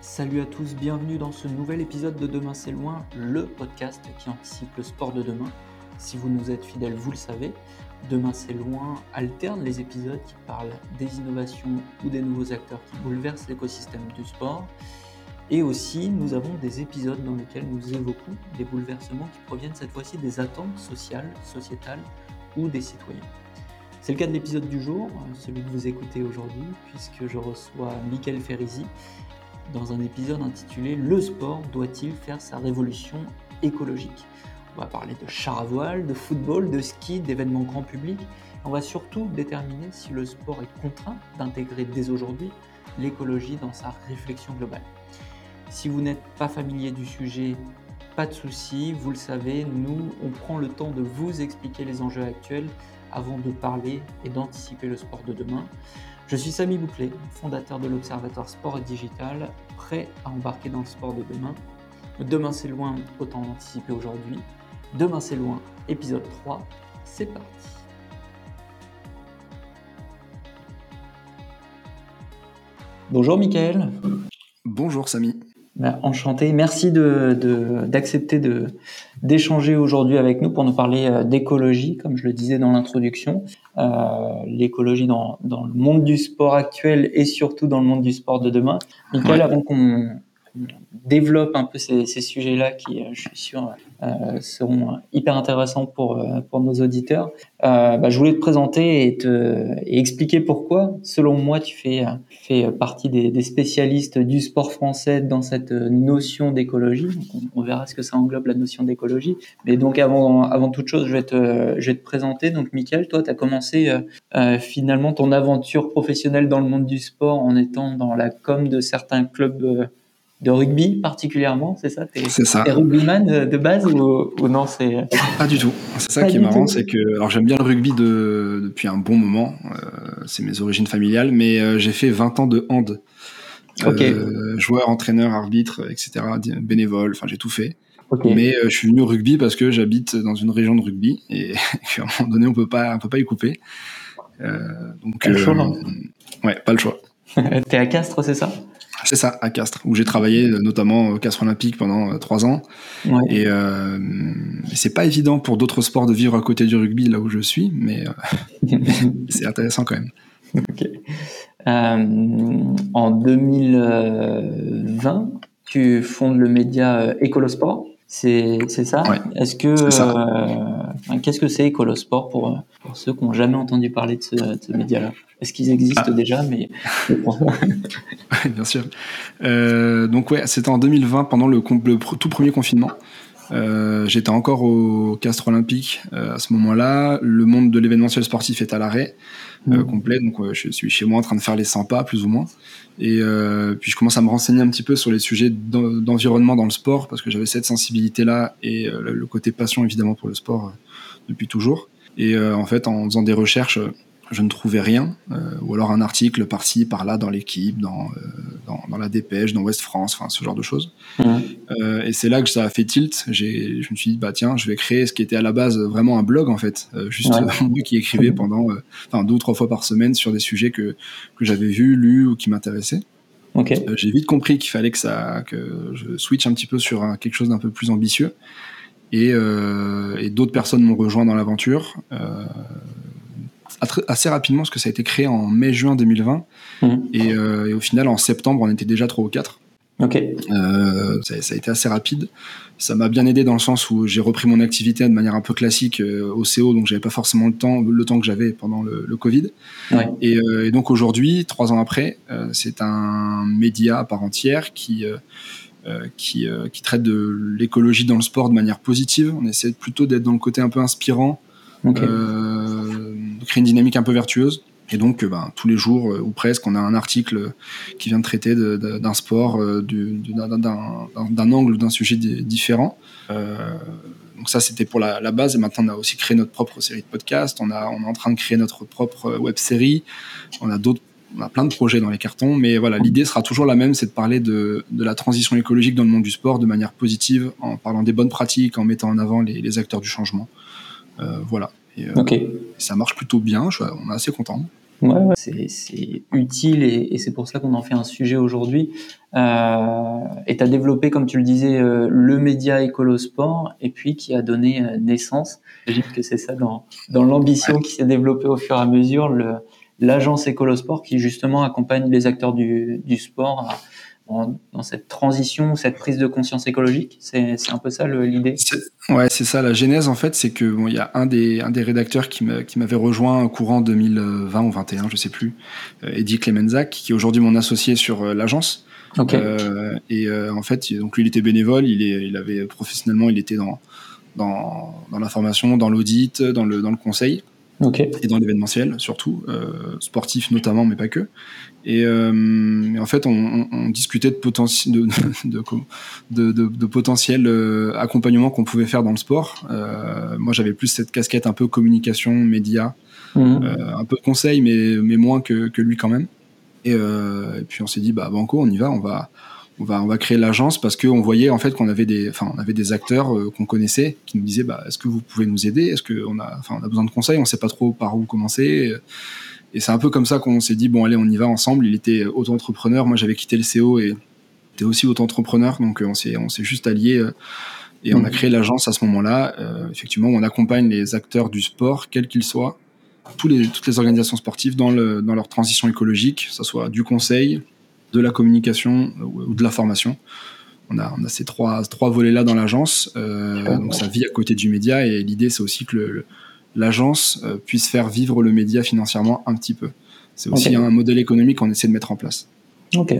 Salut à tous, bienvenue dans ce nouvel épisode de Demain c'est loin, le podcast qui anticipe le sport de demain. Si vous nous êtes fidèles, vous le savez, Demain c'est loin alterne les épisodes qui parlent des innovations ou des nouveaux acteurs qui bouleversent l'écosystème du sport. Et aussi, nous avons des épisodes dans lesquels nous évoquons des bouleversements qui proviennent cette fois-ci des attentes sociales, sociétales ou des citoyens. C'est le cas de l'épisode du jour, celui que vous écoutez aujourd'hui, puisque je reçois Michael Ferrizi, dans un épisode intitulé Le sport doit-il faire sa révolution écologique? On va parler de char à voile, de football, de ski, d'événements grand public. On va surtout déterminer si le sport est contraint d'intégrer dès aujourd'hui l'écologie dans sa réflexion globale. Si vous n'êtes pas familier du sujet, pas de souci, vous le savez, nous, on prend le temps de vous expliquer les enjeux actuels avant de parler et d'anticiper le sport de demain. Je suis Samy Bouclé, fondateur de l'Observatoire Sport Digital, prêt à embarquer dans le sport de demain. Demain c'est loin, autant l'anticiper aujourd'hui. Demain c'est loin, épisode 3, c'est parti. Bonjour Mickaël. Bonjour Samy. Bah, enchanté. Merci d'accepter de, d'échanger aujourd'hui avec nous pour nous parler euh, d'écologie, comme je le disais dans l'introduction. Euh, l'écologie dans, dans, le monde du sport actuel et surtout dans le monde du sport de demain. Michael, avant qu'on développe un peu ces, sujets-là qui, euh, je suis sûr, euh, seront hyper intéressants pour, euh, pour nos auditeurs. Bah, je voulais te présenter et, te, expliquer pourquoi, selon moi, tu fais, fais partie des, spécialistes du sport français dans cette notion d'écologie. On, verra ce que ça englobe la notion d'écologie. Mais donc, avant, avant toute chose, je vais te, je vais te présenter. Donc, Michael, toi, tu as commencé finalement ton aventure professionnelle dans le monde du sport en étant dans la com de certains clubs de rugby particulièrement, c'est ça C'est ça. T'es rugbyman de, base ou, non c'est Pas du tout. C'est ça qui est marrant, c'est que alors j'aime bien le rugby de, depuis un bon moment. Euh, c'est mes origines familiales, mais euh, j'ai fait 20 ans de hand. Okay. Euh, joueur, entraîneur, arbitre, etc. Bénévole. Enfin, j'ai tout fait. Okay. Mais je suis venu au rugby parce que j'habite dans une région de rugby et qu'à un moment donné on peut pas, on peut pas y couper. donc pas le choix, non ouais, pas le choix. T'es à Castres, c'est ça? C'est ça, à Castres, où j'ai travaillé notamment au Castres Olympique pendant trois ans. Ouais. Et euh, c'est pas évident pour d'autres sports de vivre à côté du rugby là où je suis, mais euh, c'est intéressant quand même. Ok. Euh, en 2020, tu fondes le média Écolosport. C'est ça. Ouais, Est-ce que euh, qu'est-ce que c'est Écolosport pour, pour ceux qui n'ont jamais entendu parler de ce, média-là? Est-ce qu'ils existent Ah. déjà Mais Ouais, bien sûr. Euh, donc ouais, c'était en 2020 pendant le, le tout premier confinement. Euh, J'étais encore au Castres Olympique euh, à ce moment-là. Le monde de l'événementiel sportif est à l'arrêt euh, Mhm. complet, donc je suis chez moi en train de faire les 100 pas plus ou moins. Et euh, puis je commence à me renseigner un petit peu sur les sujets d'en- d'environnement dans le sport parce que j'avais cette sensibilité-là et euh, le, côté passion évidemment pour le sport depuis toujours. Et en fait, en faisant des recherches, je ne trouvais rien, euh, ou alors un article par-ci, par-là dans l'équipe, dans, euh, dans, dans la dépêche, dans Ouest France, enfin ce genre de choses. Mhm. Euh, et c'est là que ça a fait tilt. J'ai, je me suis dit bah tiens, je vais créer ce qui était à la base vraiment un blog en fait, juste Ouais. moi qui écrivais pendant, enfin deux ou trois fois par semaine sur des sujets que que j'avais vus, lus ou qui m'intéressaient. j'ai vite compris qu'il fallait que ça, que je switch un petit peu sur un- quelque chose d'un peu plus ambitieux. Et, euh, et d'autres personnes m'ont rejoint dans l'aventure. Euh, assez rapidement, parce que ça a été créé en mai-juin 2020. Mhm. Et, euh, et au final, en septembre, on était déjà trois ou quatre. Ok. Euh, ça, ça a été assez rapide. Ça m'a bien aidé dans le sens où j'ai repris mon activité de manière un peu classique euh, au CO, donc j'avais pas forcément le temps, le temps que j'avais pendant le, le Covid. Ouais. Et, et donc aujourd'hui, trois ans après, c'est un média à part entière qui qui, qui traite de l'écologie dans le sport de manière positive. On essaie plutôt d'être dans le côté un peu inspirant, Ok. euh, de créer une dynamique un peu vertueuse. Et donc, euh, ben, tous les jours, euh, ou presque, on a un article qui vient de traiter d'un sport, euh, du- du- d'un- angle d'un sujet di- différent. Euh, donc ça, c'était pour la, base. Et maintenant, on a aussi créé notre propre série de podcasts. On, est en train de créer notre propre web série. On a plein de projets dans les cartons, mais voilà, l'idée sera toujours la même, c'est de parler de, la transition écologique dans le monde du sport de manière positive, en parlant des bonnes pratiques, en mettant en avant les, acteurs du changement. Euh, voilà. Et, euh, Ok. ça marche plutôt bien, je on est assez content. Ouais, c'est utile et, et c'est pour ça qu'on en fait un sujet aujourd'hui. Euh, et tu as développé, comme tu le disais, euh, le média Écolosport et puis qui a donné euh, naissance, j'imagine que c'est ça dans, dans l'ambition qui s'est développée au fur et à mesure, l'agence Écolosport qui justement accompagne les acteurs du, du sport à, dans cette transition, cette prise de conscience écologique? C'est un peu ça l'idée? Ouais, c'est ça. La genèse, en fait, c'est que bon, il y a un des, un des rédacteurs qui m'avait rejoint au courant 2020 ou 21, je sais plus, euh, Eddie Clemenzac, qui est aujourd'hui mon associé sur euh, l'agence. Euh, et euh, en fait, donc lui, il était bénévole, il, est, il avait professionnellement, il était dans, dans, dans la formation, dans l'audit, dans le, dans le conseil. Et dans l'événementiel, surtout, euh, sportif notamment, mais pas que. Et, euh, en fait, on, on, discutait de, potentiel de, de, de, de, potentiel euh, accompagnement qu'on pouvait faire dans le sport. Euh, moi, j'avais plus cette casquette un peu communication, média, mmh. euh, un peu conseil, mais, mais moins que, que lui quand même. Et, et puis on s'est dit, bah banco, on y va, on va on va, on va créer l'agence parce qu'on voyait en fait qu'on avait des, enfin, on avait des acteurs euh, qu'on connaissait qui nous disaient, bah, est-ce que vous pouvez nous aider? Est-ce qu'on a, enfin, on a besoin de conseils? On sait pas trop par où commencer. Et c'est un peu comme ça qu'on s'est dit, bon, allez, on y va ensemble. Il était auto-entrepreneur. Moi, j'avais quitté le CO et était aussi auto-entrepreneur. Donc, on s'est, on s'est juste alliés euh, et on a mmh. créé l'agence à ce moment-là. Euh, effectivement, on accompagne les acteurs du sport, quels qu'ils soient, tous les, toutes les organisations sportives dans, le, dans leur transition écologique, que ce soit du conseil, de la communication ou de la formation. On a, on a ces trois, trois volets-là dans l'agence. Euh, donc ça vit à côté du média et l'idée c'est aussi que l'agence euh, puisse faire vivre le média financièrement un petit peu. C'est aussi un modèle économique qu'on essaie de mettre en place. Ok,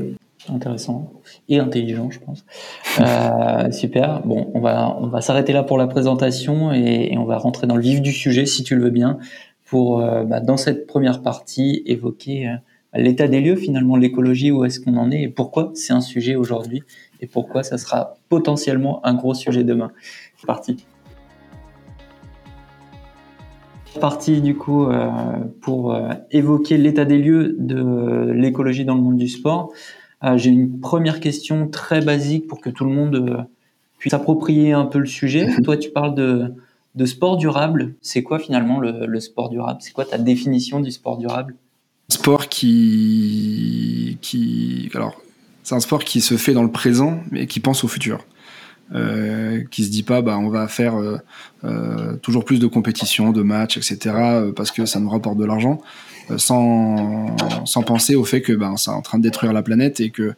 intéressant et intelligent, je pense. Euh, super. Bon, on va on va s'arrêter là pour la présentation et, on va rentrer dans le vif du sujet, si tu le veux bien, pour bah, dans cette première partie évoquer l'état des lieux finalement, l'écologie, où est-ce qu'on en est et pourquoi c'est un sujet aujourd'hui et pourquoi ça sera potentiellement un gros sujet demain. C'est parti. Parti du coup euh, pour euh, évoquer l'état des lieux de l'écologie dans le monde du sport. Euh, j'ai une première question très basique pour que tout le monde puisse s'approprier un peu le sujet. Toi, tu parles de, de sport durable. C'est quoi finalement le, le sport durable? C'est quoi ta définition du sport durable? Sport qui, qui, alors, c'est un sport qui se fait dans le présent, mais qui pense au futur. Euh, qui se dit pas bah on va faire euh, euh, toujours plus de compétitions, de matchs, etc. Euh, parce que ça nous rapporte de l'argent, euh, sans, sans penser au fait que ben ça est en train de détruire la planète et que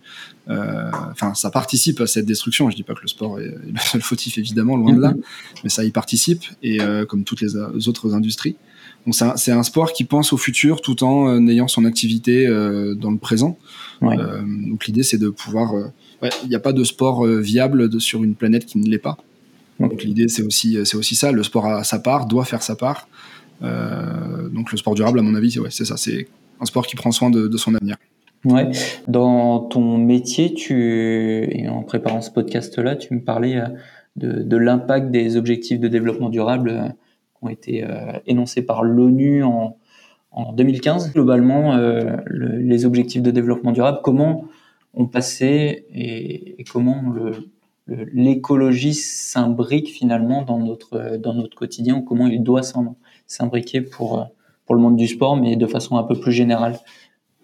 enfin ça participe à cette destruction. Je dis pas que le sport est, le seul fautif évidemment loin de là, mais ça y participe et comme toutes les autres industries. Donc c'est un, un, sport qui pense au futur tout en euh, ayant son activité euh, dans le présent. Euh, donc l'idée c'est de pouvoir. Il n'y a pas de sport viable de, sur une planète qui ne l'est pas. Donc l'idée c'est aussi c'est aussi ça. Le sport a sa part, doit faire sa part. donc le sport durable à mon avis ouais, c'est ça. C'est un sport qui prend soin de, de son avenir. Ouais. Dans ton métier, tu et en préparant ce podcast-là, tu me parlais de, de l'impact des objectifs de développement durable ont été euh, énoncés par l'ONU en, en 2015. Globalement, euh, les objectifs de développement durable, comment on passait et, et comment l'écologie s'imbrique finalement dans notre, dans notre quotidien, comment il doit s'imbriquer pour, pour le monde du sport, mais de façon un peu plus générale.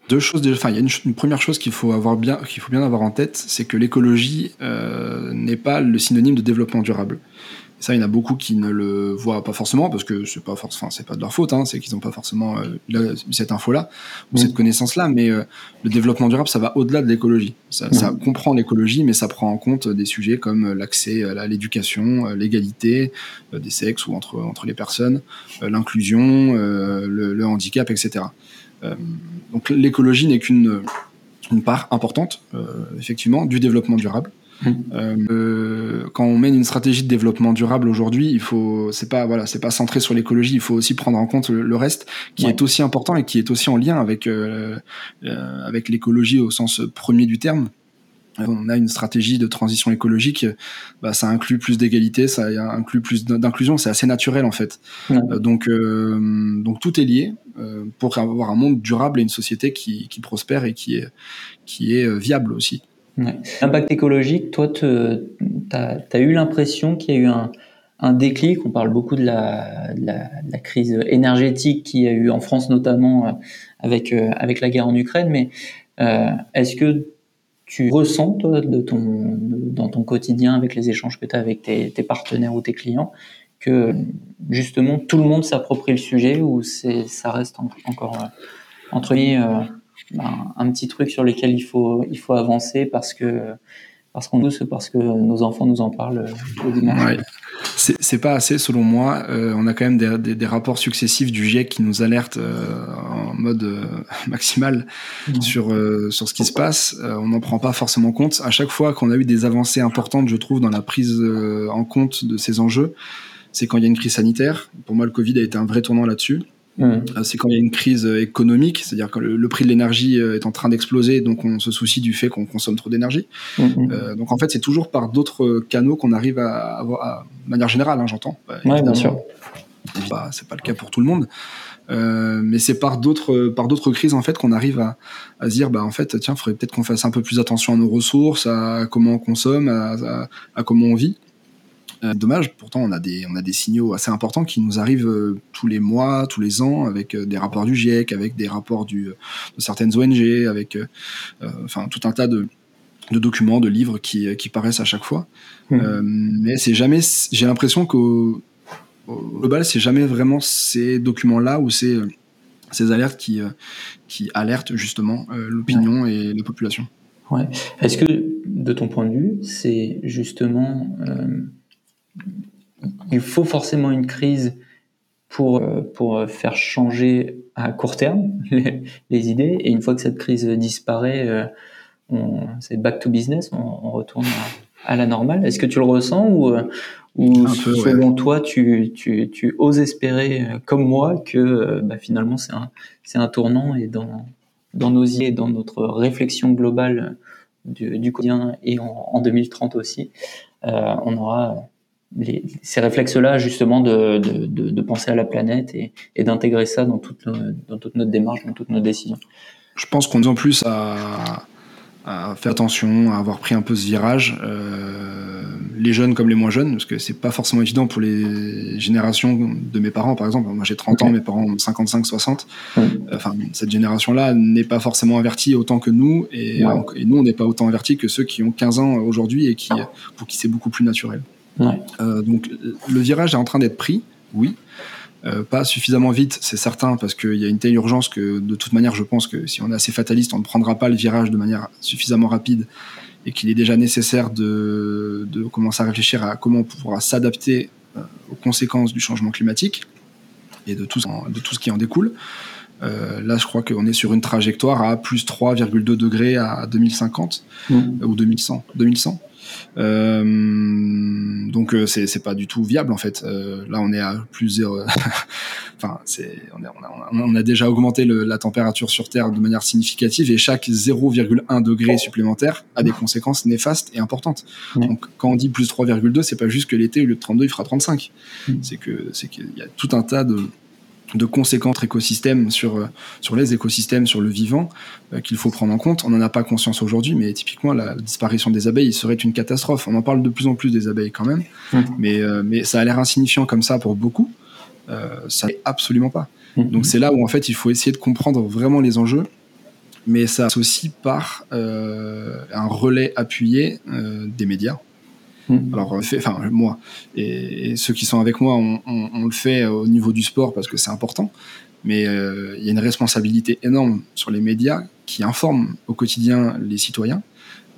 Deux choses. Enfin, il y a une, première chose qu'il faut avoir bien, qu'il faut bien avoir en tête, c'est que l'écologie euh, n'est pas le synonyme de développement durable. Ça, il y en a beaucoup qui ne le voient pas forcément parce que c'est pas forcément, c'est pas de leur faute, hein, c'est qu'ils n'ont pas forcément euh, cette info-là ou cette connaissance-là. Mais euh, le développement durable, ça va au-delà de l'écologie. Ça, ça, comprend l'écologie, mais ça prend en compte des sujets comme l'accès à l'éducation, l'égalité euh, des sexes ou entre entre les personnes, l'inclusion, le, le, handicap, etc. donc l'écologie n'est qu'une une part importante, effectivement, du développement durable. Euh, quand on mène une stratégie de développement durable aujourd'hui, il faut, c'est pas voilà, c'est pas centré sur l'écologie. Il faut aussi prendre en compte le, reste, qui est aussi important et qui est aussi en lien avec euh, euh, avec l'écologie au sens premier du terme. On a une stratégie de transition écologique, bah, ça inclut plus d'égalité, ça inclut plus d'inclusion, c'est assez naturel en fait. Euh, donc, euh, donc tout est lié euh, pour avoir un monde durable et une société qui, qui prospère et qui est, qui est viable aussi. L'impact écologique, toi, tu as, eu l'impression qu'il y a eu un, un déclic? On parle beaucoup de la, la, crise énergétique qu'il y a eu en France notamment avec avec la guerre en Ukraine. Mais est-ce que tu ressens toi, de ton, dans ton quotidien avec les échanges que tu as avec tes, tes, partenaires ou tes clients que justement tout le monde s'approprie le sujet ou c'est ça reste encore euh, entre guillemets euh, ben, un petit truc sur lequel il faut il faut avancer parce que parce qu'on douce parce que nos enfants nous en parlent euh, au dimanche. C'est pas assez selon moi. on a quand même des, des, rapports successifs du GIEC qui nous alertent en mode maximal sur sur ce qui se passe. on n'en prend pas forcément compte. À chaque fois qu'on a eu des avancées importantes, je trouve, dans la prise en compte de ces enjeux, c'est quand il y a une crise sanitaire. Pour moi, le Covid a été un vrai tournant là-dessus. Mmh. Euh, c'est quand il y a une crise euh, économique, c'est-à-dire que le, prix de l'énergie euh, est en train d'exploser, donc on se soucie du fait qu'on consomme trop d'énergie. Mmh, mmh. donc en fait, c'est toujours par d'autres canaux qu'on arrive à avoir, de manière générale, hein, j'entends. Oui, bien sûr. Bah, c'est pas le cas pour tout le monde. mais c'est par d'autres par d'autres crises en fait qu'on arrive à, à, se dire bah en fait tiens faudrait peut-être qu'on fasse un peu plus attention à nos ressources à comment on consomme à, à comment on vit euh, dommage, pourtant on a des on a des signaux assez importants qui nous arrivent euh, tous les mois, tous les ans, avec euh, des rapports du GIEC, avec des rapports du, de certaines ONG, avec enfin tout un tas de, de documents, de livres qui, qui paraissent à chaque fois. Mmh. mais c'est jamais, j'ai l'impression qu'au global, c'est jamais vraiment ces documents-là ou ces, ces alertes qui, qui alertent justement l'opinion et la population. Ouais. Est-ce que, de ton point de vue, c'est justement il faut forcément une crise pour, euh, pour faire changer à court terme les, idées. Et une fois que cette crise disparaît, euh, c'est back to business, on, retourne à, la normale. Est-ce que tu le ressens ou, euh, selon toi, tu, tu, tu, oses espérer, comme moi, que bah, finalement c'est un, tournant et dans, dans nos idées, dans notre réflexion globale du, du quotidien et en, en 2030 aussi, on aura ces réflexes-là, justement, de, de, de, penser à la planète et, et d'intégrer ça dans toute, dans toute notre démarche, dans toutes nos décisions. Je pense qu'on dit en plus à, à, faire attention, à avoir pris un peu ce virage, euh, les jeunes comme les moins jeunes, parce que c'est pas forcément évident pour les générations de mes parents, par exemple. Moi, j'ai 30 ans, mes parents ont 55, 60. Enfin, cette génération-là n'est pas forcément avertie autant que nous, et, et nous, on n'est pas autant avertis que ceux qui ont 15 ans aujourd'hui et qui, pour qui c'est beaucoup plus naturel. Euh, donc le virage est en train d'être pris, oui. Euh, pas suffisamment vite, c'est certain, parce qu'il y a une telle urgence que de toute manière, je pense que si on est assez fataliste, on ne prendra pas le virage de manière suffisamment rapide et qu'il est déjà nécessaire de, de, commencer à réfléchir à comment on pourra s'adapter euh, aux conséquences du changement climatique et de tout, de tout ce qui en découle. là, je crois qu'on est sur une trajectoire à plus 3,2 degrés à 2050 mmh. ou 2100. 2100. Euh, donc euh, c'est c'est pas du tout viable en fait. Euh, là on est à plus enfin c'est on, on, a, déjà augmenté le, la température sur Terre de manière significative et chaque 0,1 degré supplémentaire a des conséquences néfastes et importantes. Donc quand on dit plus 3,2 c'est pas juste que l'été au lieu de 32 il fera 35. Mm. C'est que c'est qu'il y a tout un tas de de conséquences écosystèmes sur, euh, sur les écosystèmes, sur le vivant, euh, qu'il faut prendre en compte. On n'en a pas conscience aujourd'hui, mais typiquement, la disparition des abeilles serait une catastrophe. On en parle de plus en plus des abeilles quand même, mmh. mais, euh, mais ça a l'air insignifiant comme ça pour beaucoup. ça n'est absolument pas. Mmh. Donc c'est là où en fait il faut essayer de comprendre vraiment les enjeux, mais ça aussi par un relais appuyé des médias Mm. Alors, enfin, moi et, ceux qui sont avec moi, on, le fait au niveau du sport parce que c'est important. Mais euh, il y a une responsabilité énorme sur les médias qui informent au quotidien les citoyens.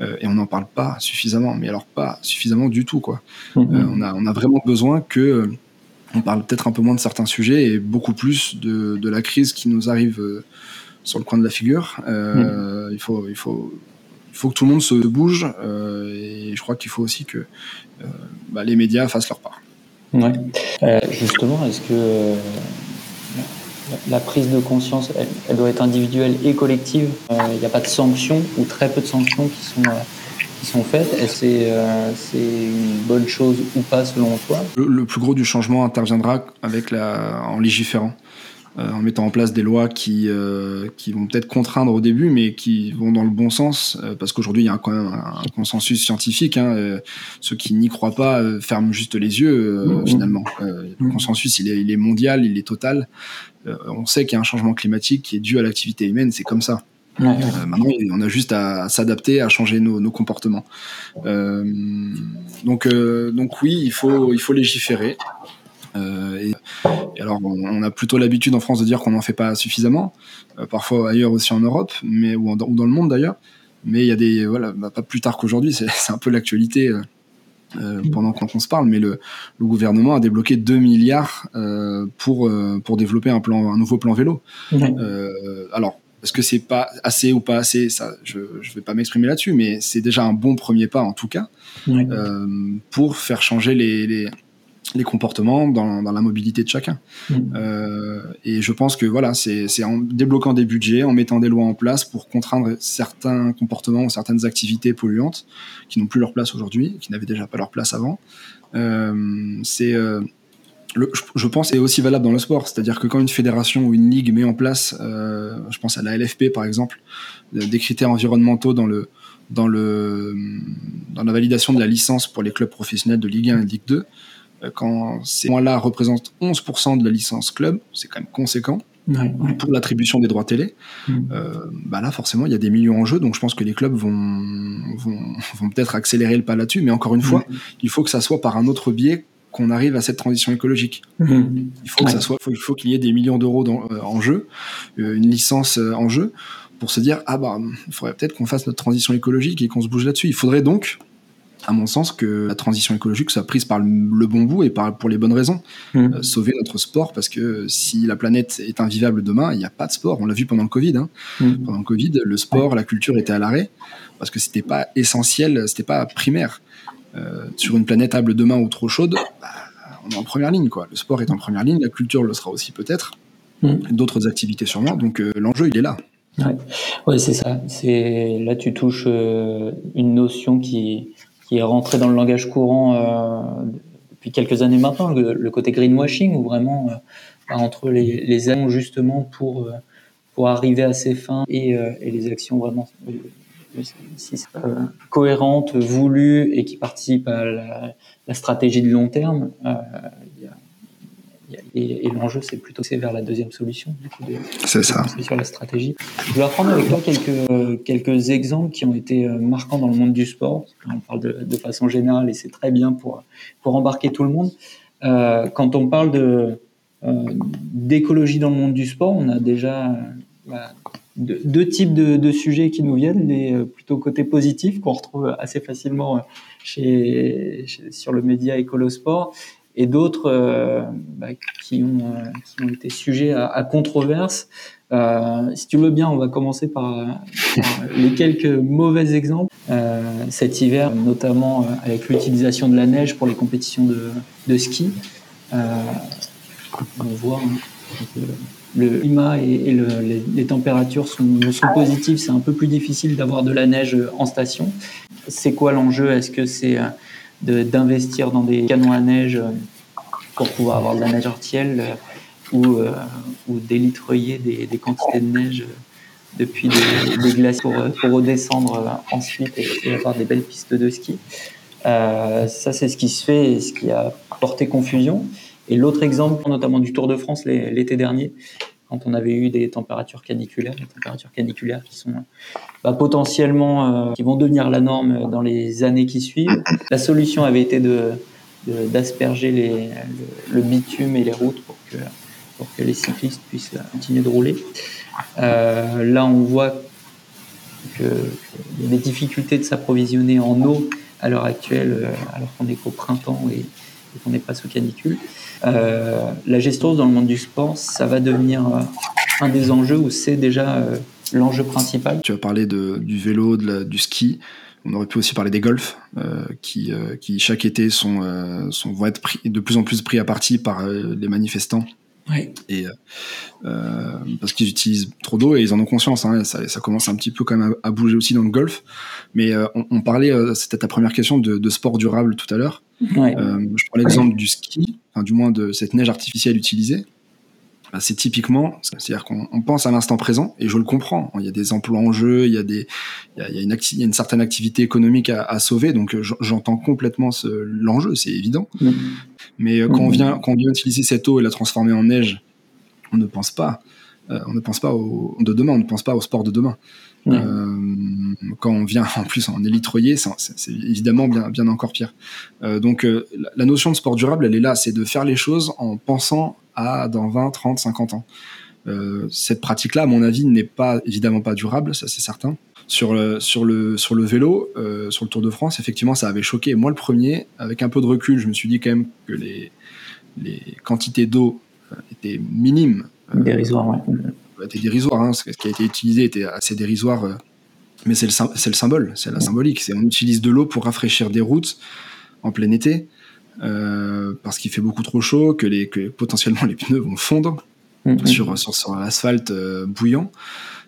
Euh, et on n'en parle pas suffisamment, mais alors pas suffisamment du tout. Quoi. Euh, on, a, on a vraiment besoin que on parle peut-être un peu moins de certains sujets et beaucoup plus de, de la crise qui nous arrive sur le coin de la figure. Mm. Il faut, il faut il faut que tout le monde se bouge euh, et je crois qu'il faut aussi que euh, bah, les médias fassent leur part. Ouais. Euh, justement, est-ce que la prise de conscience, elle, doit être individuelle et collective Il n'y a pas de sanctions ou très peu de sanctions qui sont qui sont faites? Est-ce que c'est une bonne chose ou pas selon toi? Le, plus gros du changement interviendra avec la, en légiférant. En mettant en place des lois qui, qui vont peut-être contraindre au début, mais qui vont dans le bon sens, parce qu'aujourd'hui il y a quand même un, consensus scientifique. Hein, ceux qui n'y croient pas ferment juste les yeux mmh. finalement. le consensus il est, il est mondial, il est total. on sait qu'il y a un changement climatique qui est dû à l'activité humaine, c'est comme ça. Euh, maintenant, on a juste à, s'adapter, à changer nos, comportements. Euh, donc, euh, donc oui, il faut, il faut légiférer. Et, alors, on, a plutôt l'habitude en France de dire qu'on n'en fait pas suffisamment, parfois ailleurs aussi en Europe, mais ou, dans le monde d'ailleurs. Mais il y a des voilà, bah, pas plus tard qu'aujourd'hui, c'est un peu l'actualité. pendant qu'on se parle, mais le, le, gouvernement a débloqué 2 milliards pour, pour développer un, plan, un nouveau plan vélo. alors, est-ce que c'est pas assez ou pas assez? Ça, je ne vais pas m'exprimer là-dessus, mais c'est déjà un bon premier pas en tout cas euh, pour faire changer les, les, comportements dans, dans, la mobilité de chacun. Euh, et je pense que voilà, c'est en débloquant des budgets, en mettant des lois en place pour contraindre certains comportements ou certaines activités polluantes qui n'ont plus leur place aujourd'hui, qui n'avaient déjà pas leur place avant. Euh, c'est je pense, est aussi valable dans le sport. C'est-à-dire que quand une fédération ou une ligue met en place, euh, je pense à la LFP par exemple, euh, des critères environnementaux dans le dans le dans la validation de la licence pour les clubs professionnels de Ligue 1 et Ligue 2, euh, quand ces points-là représentent 11% de la licence club, c'est quand même conséquent. pour l'attribution des droits télé, mmh. bah là forcément il y a des millions en jeu, donc je pense que les clubs vont, vont, vont peut-être accélérer le pas là-dessus, mais encore une fois, il faut que ça soit par un autre biais qu'on arrive à cette transition écologique. Mhm. Il faut que ça soit, il faut qu'il y ait des millions d'euros euh, en jeu, euh, une licence euh, en jeu, pour se dire ah bah il faudrait peut-être qu'on fasse notre transition écologique et qu'on se bouge là-dessus. Il faudrait donc, à mon sens, que la transition écologique soit prise par le bon bout et par, pour les bonnes raisons. Mhm. sauver notre sport parce que si la planète est invivable demain, il n'y a pas de sport. On l'a vu pendant le Covid. Hein. Mhm. Pendant le Covid, le sport, la culture étaient à l'arrêt parce que c'était pas essentiel, c'était pas primaire. Euh, sur une planète able demain ou trop chaude, bah, on est en première ligne. Quoi. Le sport est en première ligne, la culture le sera aussi peut-être, mm. d'autres activités sûrement. Donc euh, l'enjeu, il est là. Ouais, c'est ça. C'est là tu touches euh, une notion qui, qui est rentrée dans le langage courant depuis quelques années maintenant, le, côté greenwashing, où vraiment bah, entre les, les actions justement pour pour arriver à ses fins et, et les actions vraiment euh, cohérente, voulue et qui participe à la, stratégie de long terme. Euh, et, l'enjeu, c'est plutôt c'est vers la deuxième solution. C'est ça. Sur la stratégie. Je vais apprendre avec toi quelques, quelques exemples qui ont été euh, marquants dans le monde du sport. On parle de, de façon générale et c'est très bien pour, pour embarquer tout le monde. quand on parle de, d'écologie dans le monde du sport, on a déjà bah, deux, types de, sujets qui nous viennent, les euh, plutôt côté positif qu'on retrouve assez facilement euh, chez, sur le média écolosport et d'autres euh, bah, qui, ont, qui ont été sujets à, controverse. si tu veux bien, on va commencer par, les quelques mauvais exemples. cet hiver, notamment avec l'utilisation de la neige pour les compétitions de, de ski, on voit hein, le climat et, les, températures sont, positives, c'est un peu plus difficile d'avoir de la neige en station. C'est quoi l'enjeu? Est-ce que c'est euh, d'investir dans des canons à neige euh, pour pouvoir avoir de la neige artielle euh, ou, ou d'élitreuiller des, quantités de neige depuis des, glaces pour, redescendre ensuite et, avoir des belles pistes de ski Ça, c'est ce qui se fait et ce qui a porté confusion. Et l'autre exemple, notamment du Tour de France l'été dernier, quand on avait eu des températures caniculaires, des températures caniculaires qui sont bah, potentiellement, euh, qui vont devenir la norme dans les années qui suivent. La solution avait été de d'asperger les, le, bitume et les routes pour que, pour que les cyclistes puissent continuer de rouler. Euh, là, on voit qu'il y a des difficultés de s'approvisionner en eau à l'heure actuelle, euh, alors qu'on est qu'au printemps et, et qu'on n'est pas sous canicule. Euh, la gestion dans le monde du sport, ça va devenir euh, un des enjeux où c'est déjà euh, l'enjeu principal? Tu as parlé de, du vélo, de du ski. On aurait pu aussi parler des golfs, qui, qui chaque été sont, sont, vont être pris, de plus en plus pris à partie par les manifestants. Et parce qu'ils utilisent trop d'eau et ils en ont conscience. Hein, ça, ça, commence un petit peu quand même à, bouger aussi dans le golf. Mais on, on, parlait, c'était ta première question de, de, sport durable tout à l'heure. Je prends l'exemple du ski du moins de cette neige artificielle utilisée. bah, c'est typiquement, c'est-à-dire qu'on pense à l'instant présent, et je le comprends. Il y a des emplois en jeu, il y a, des, il y a, une, il y a une, certaine activité économique à, à sauver, donc j'entends complètement l'enjeu, c'est évident. Mmh. Mais quand, on vient, quand on vient utiliser cette eau et la transformer en neige, on ne pense pas. On ne pense pas au de demain, on ne pense pas au sport de demain. Euh, quand on vient en plus en élitroyer, c'est évidemment bien, bien encore pire. Euh, donc euh, la notion de sport durable, elle est là, c'est de faire les choses en pensant à dans 20, 30, 50 ans. cette pratique-là, à mon avis, n'est pas évidemment pas durable, ça c'est certain. Sur le, sur le, sur le vélo, sur le Tour de France, effectivement, ça avait choqué. Moi, le premier, avec un peu de recul, je me suis dit quand même que les, les quantités d'eau étaient minimes. Dérisoires, ouais était dérisoire. Hein, ce qui a été utilisé était assez dérisoire. Euh, mais c'est le, le, symbole, c'est la symbolique. On utilise de l'eau pour rafraîchir des routes en plein été euh, parce qu'il fait beaucoup trop chaud, que, les, que potentiellement les pneus vont fondre mm-hmm. sur, sur, sur l'asphalte euh, bouillant.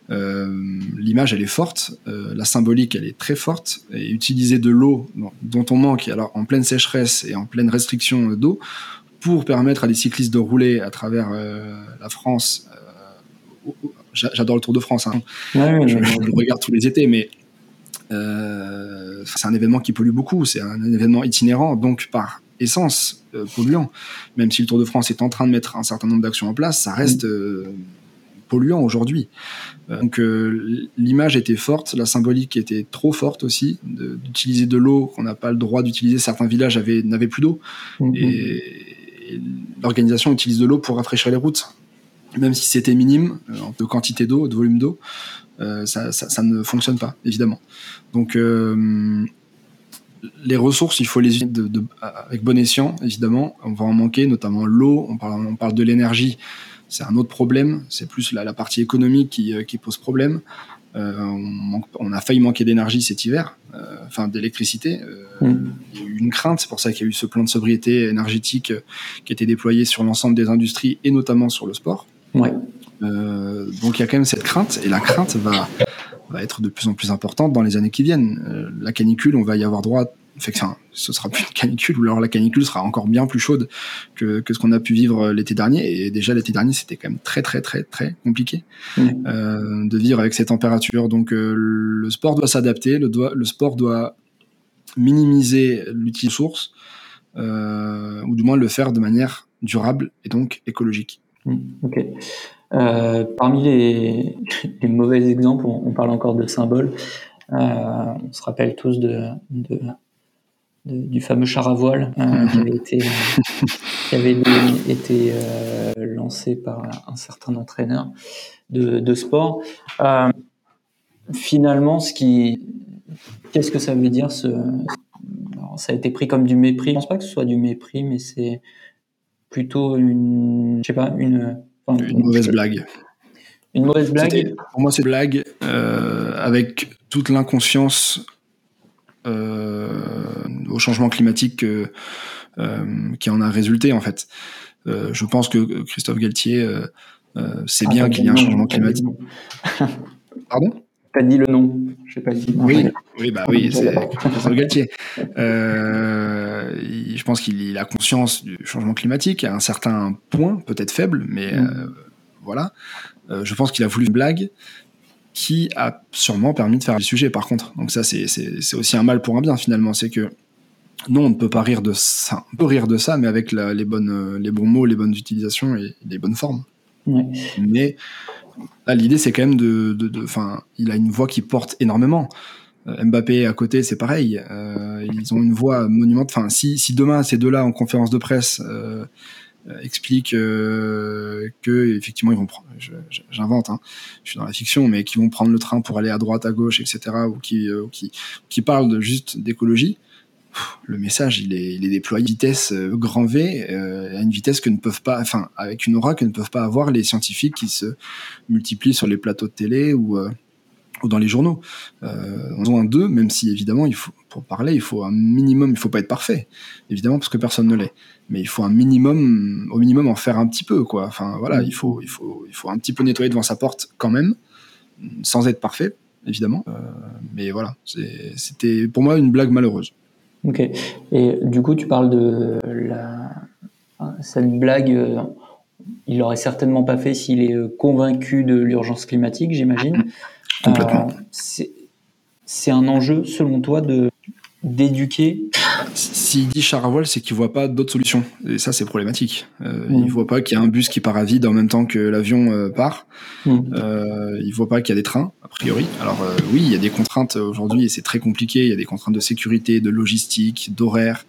L'image elle est forte, la symbolique elle est très forte. Et utiliser de l'eau dont on manque, alors en pleine sécheresse et en pleine restriction d'eau, pour permettre à des cyclistes de rouler à travers la France j'adore le Tour de France. Hein. je, le regarde tous les étés, mais euh, c'est un événement qui pollue beaucoup. C'est un événement itinérant, donc par essence euh, polluant. Même si le Tour de France est en train de mettre un certain nombre d'actions en place, ça reste euh, polluant aujourd'hui. Donc l'image était forte, la symbolique était trop forte aussi, d'utiliser de, l'eau qu'on n'a pas le droit d'utiliser. Certains villages n'avaient plus d'eau. Mm-hmm. et l'organisation utilise de l'eau pour rafraîchir les routes même si c'était minime euh, de quantité d'eau, de volume d'eau, euh, ça, ne fonctionne pas, évidemment. Donc, euh, les ressources, il faut les utiliser avec bon escient, évidemment. On va en manquer, notamment l'eau. On parle, de l'énergie, c'est un autre problème. C'est plus la, partie économique qui pose problème. On, on, a failli manquer d'énergie cet hiver, enfin d'électricité. Mm. Il y a eu une crainte, c'est pour ça qu'il y a eu ce plan de sobriété énergétique qui a été déployé sur l'ensemble des industries et notamment sur le sport. Ouais. Euh, donc il y a quand même cette crainte, et la crainte va, va être de plus en plus importante dans les années qui viennent. Euh, la canicule, on va y avoir droit. Fait que, ce sera plus une canicule, ou alors la canicule sera encore bien plus chaude que, que ce qu'on a pu vivre l'été dernier. Et déjà l'été dernier, c'était quand même très très très très compliqué euh, de vivre avec ces températures. Donc euh, le sport doit s'adapter, le, le sport doit minimiser l'utilisation source, euh, ou du moins le faire de manière durable et donc écologique. Mm, ok. Euh, parmi les, les, mauvais exemples, on, parle encore de symboles. Euh, on se rappelle tous de, de, du fameux char à voile euh, qui avait été, qui avait été lancé par un certain entraîneur de, de sport. finalement, ce qui, qu'est-ce que ça veut dire ce, ça a été pris comme du mépris? Je pense pas que ce soit du mépris, mais c'est plutôt une, je sais pas, une, une, mauvaise blague. Une mauvaise blague? Pour moi, c'est blague euh, avec toute l'inconscience euh, au changement climatique euh, qui en a résulté en fait. je pense que Christophe Galtier sait ah, bien qu'il y a un changement climatique. Pardon? T'as dit le nom, je sais pas dit. Oui, oui, bah oui, c'est Christophe Galtier. Euh, je pense qu'il a conscience du changement climatique à un certain point, peut-être faible, mais mm. euh, voilà. Euh, je pense qu'il a voulu une blague qui a sûrement permis de faire le sujet, par contre. Donc ça, c'est aussi un mal pour un bien, finalement. C'est que non, on ne peut pas rire de ça. On peut rire de ça, mais avec les, bonnes, les bons mots, les bonnes utilisations et les bonnes formes. Mais Là, l'idée, c'est quand même de. Enfin, il a une voix qui porte énormément. Euh, Mbappé à côté, c'est pareil. Euh, ils ont une voix monumentale. Enfin, si, si demain ces deux-là en conférence de presse euh, expliquent que effectivement ils vont prendre, j'invente, hein, je suis dans la fiction, mais qui vont prendre le train pour aller à droite, à gauche, etc., ou qui, qui, qui parlent de, juste d'écologie, le message il est, il est déployé à vitesse euh, grand V, euh, à une vitesse que ne peuvent pas, enfin avec une aura que ne peuvent pas avoir les scientifiques qui se multiplient sur les plateaux de télé ou, euh, ou dans les journaux. Euh, on a un d'eux, même si évidemment il faut, pour parler, il faut un minimum, il faut pas être parfait, évidemment parce que personne ne l'est, mais il faut un minimum, au minimum en faire un petit peu quoi. Enfin voilà, il faut, il faut, il faut un petit peu nettoyer devant sa porte quand même, sans être parfait évidemment, mais voilà, c'était pour moi une blague malheureuse. Ok. Et du coup, tu parles de la, cette blague, il l'aurait certainement pas fait s'il est convaincu de l'urgence climatique, j'imagine. Complètement. c'est un enjeu, selon toi, de d'éduquer s'il dit char à voile, c'est qu'il voit pas d'autres solutions. Et ça, c'est problématique. Euh, mm. Il voit pas qu'il y a un bus qui part à vide en même temps que l'avion euh, part. Mm. Euh, il voit pas qu'il y a des trains, a priori. Alors euh, oui, il y a des contraintes aujourd'hui et c'est très compliqué. Il y a des contraintes de sécurité, de logistique, d'horaire.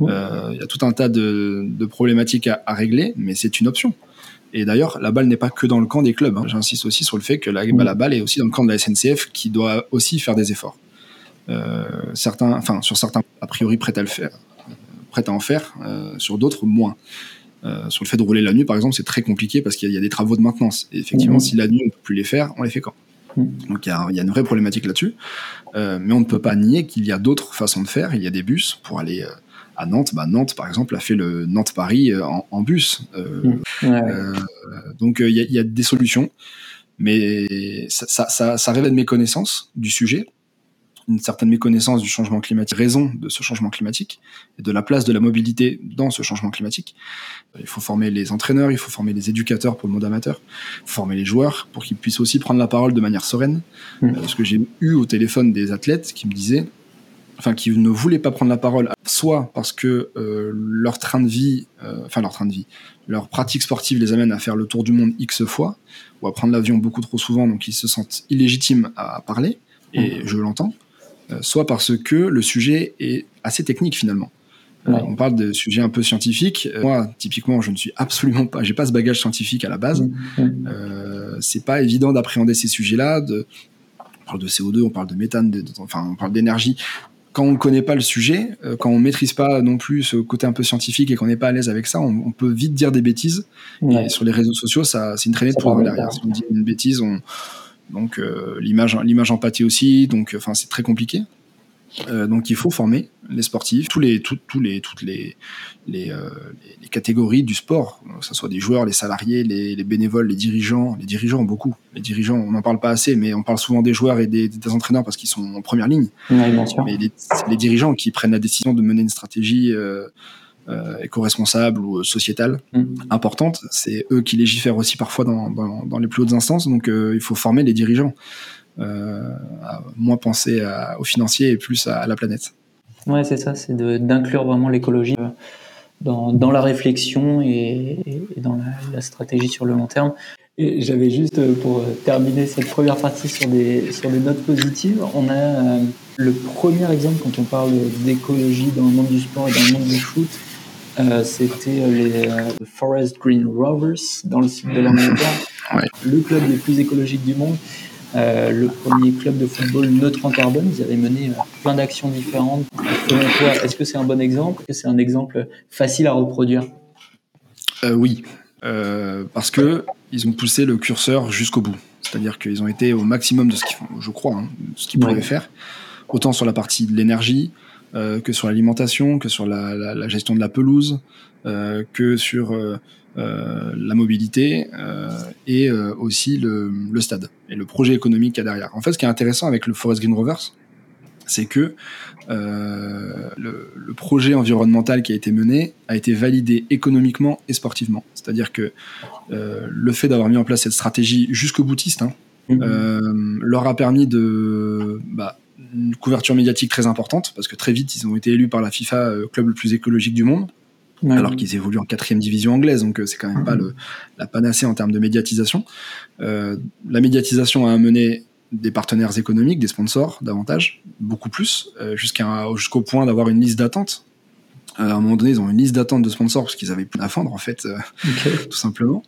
Mm. Euh, il y a tout un tas de, de problématiques à, à, régler, mais c'est une option. Et d'ailleurs, la balle n'est pas que dans le camp des clubs. Hein. J'insiste aussi sur le fait que la, bah, la balle est aussi dans le camp de la SNCF qui doit aussi faire des efforts. Euh, certains, enfin sur certains a priori prêts à le faire, prêts à en faire, euh, sur d'autres moins. Euh, sur le fait de rouler la nuit, par exemple, c'est très compliqué parce qu'il y, a des travaux de maintenance. Et effectivement, mmh. si la nuit on peut plus les faire, on les fait quand? Mmh. Donc il y, a, une vraie problématique là-dessus. mais on ne peut pas nier qu'il y a d'autres façons de faire. Il y a des bus pour aller à Nantes. Bah, Nantes, par exemple, a fait le Nantes-Paris en, bus. Mmh. donc il y, a des solutions. Mais ça, ça, ça, ça révèle mes connaissances du sujet une certaine méconnaissance du changement climatique, raison de ce changement climatique et de la place de la mobilité dans ce changement climatique. Il faut former les entraîneurs, il faut former les éducateurs pour le monde amateur, former les joueurs pour qu'ils puissent aussi prendre la parole de manière sereine. Mmh. Euh, parce que j'ai eu au téléphone des athlètes qui me disaient, enfin qui ne voulaient pas prendre la parole, soit parce que euh, leur train de vie, euh, enfin leur train de vie, leur pratique sportive les amène à faire le tour du monde x fois, ou à prendre l'avion beaucoup trop souvent, donc ils se sentent illégitimes à parler, et mmh. je l'entends. Euh, soit parce que le sujet est assez technique finalement. Euh, on parle de sujets un peu scientifiques. Euh, moi, typiquement, je ne suis absolument pas, j'ai pas ce bagage scientifique à la base. Mmh. Euh, c'est pas évident d'appréhender ces sujets-là. De, on parle de CO2, on parle de méthane, de, enfin, on parle d'énergie. Quand on ne connaît pas le sujet, quand on maîtrise pas non plus ce côté un peu scientifique et qu'on n'est pas à l'aise avec ça, on, on, peut vite dire des bêtises. Et sur les réseaux sociaux, ça, c'est une traînée de poudre derrière. Si on dit une bêtise, on, donc euh, l'image, l'image empathie aussi. Donc, enfin, c'est très compliqué. Euh, donc il faut former les sportifs, tous les, tous les, toutes les, les, euh, les, catégories du sport, que ce soit des joueurs, les salariés, les, les, bénévoles, les dirigeants. Les dirigeants, beaucoup. Les dirigeants, on n'en parle pas assez, mais on parle souvent des joueurs et des, des entraîneurs parce qu'ils sont en première ligne. Oui, bien sûr. Mais les, dirigeants qui prennent la décision de mener une stratégie euh, euh, éco-responsable ou sociétale mm. importante. C'est eux qui légifèrent aussi parfois dans, dans, dans les plus hautes instances, donc euh, il faut former les dirigeants. Euh, à moins penser à, aux financiers et plus à, la planète. Ouais, c'est ça, c'est d'inclure vraiment l'écologie dans, dans, la réflexion et, et dans la, la, stratégie sur le long terme. Et j'avais juste pour terminer cette première partie sur des, sur des notes positives, on a le premier exemple quand on parle d'écologie dans le monde du sport et dans le monde du foot, euh, c'était euh, les euh, Forest Green Rovers dans le sud de l'Angleterre, le club le plus écologique du monde, le premier club de football neutre en carbone. Ils avaient mené plein d'actions différentes. Est-ce que c'est un bon exemple? Est-ce que c'est un exemple facile à reproduire? Oui, parce que ils ont poussé le curseur jusqu'au bout. C'est-à-dire qu'ils ont été au maximum de ce qu'ils, je crois, hein, ce qu'ils pouvaient faire, autant sur la partie de l'énergie, euh, que sur l'alimentation, que sur la, la, la, gestion de la pelouse, euh, que sur euh, la mobilité et aussi le, le, stade et le projet économique qu'il y a derrière. En fait, ce qui est intéressant avec le Forest Green Rovers, c'est que le, le, projet environnemental qui a été mené a été validé économiquement et sportivement. C'est-à-dire que le fait d'avoir mis en place cette stratégie jusqu'au boutiste hein, mmh. leur a permis de bah, une couverture médiatique très importante parce que très vite ils ont été élus par la FIFA euh, club le plus écologique du monde. alors qu'ils évoluent en quatrième division anglaise, donc euh, c'est quand même pas le, la panacée en termes de médiatisation. Euh, la médiatisation a amené des partenaires économiques, des sponsors davantage, beaucoup plus, euh, jusqu'au point d'avoir une liste d'attente. Euh, à un moment donné, ils ont une liste d'attente de sponsors parce qu'ils avaient plus à vendre en fait, okay. tout simplement.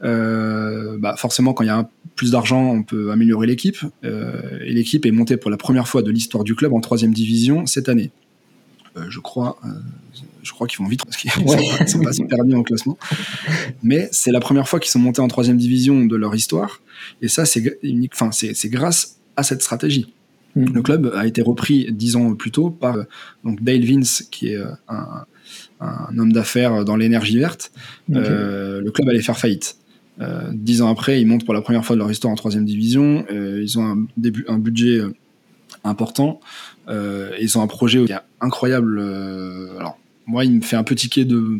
bah forcément, quand il y a un plus d'argent, on peut améliorer l'équipe. Euh, et l'équipe est montée pour la première fois de l'histoire du club en troisième division cette année. Euh, je crois, euh, je crois qu'ils vont vite parce qu'ils ouais. sont pas super bien en classement. Mais c'est la première fois qu'ils sont montés en troisième division de leur histoire. Et ça, c'est unique. Enfin, c'est grâce à cette stratégie. Mm. Le club a été repris dix ans plus tôt par donc Dale Vince, qui est un, un homme d'affaires dans l'énergie verte. Okay. Euh, le club allait faire faillite. Euh, dix ans après, ils montent pour la première fois de leur histoire en troisième division. Euh, ils ont un, début, un budget euh, important. ils ont un projet qui est incroyable. alors, moi, il me fait un peu tiquer de,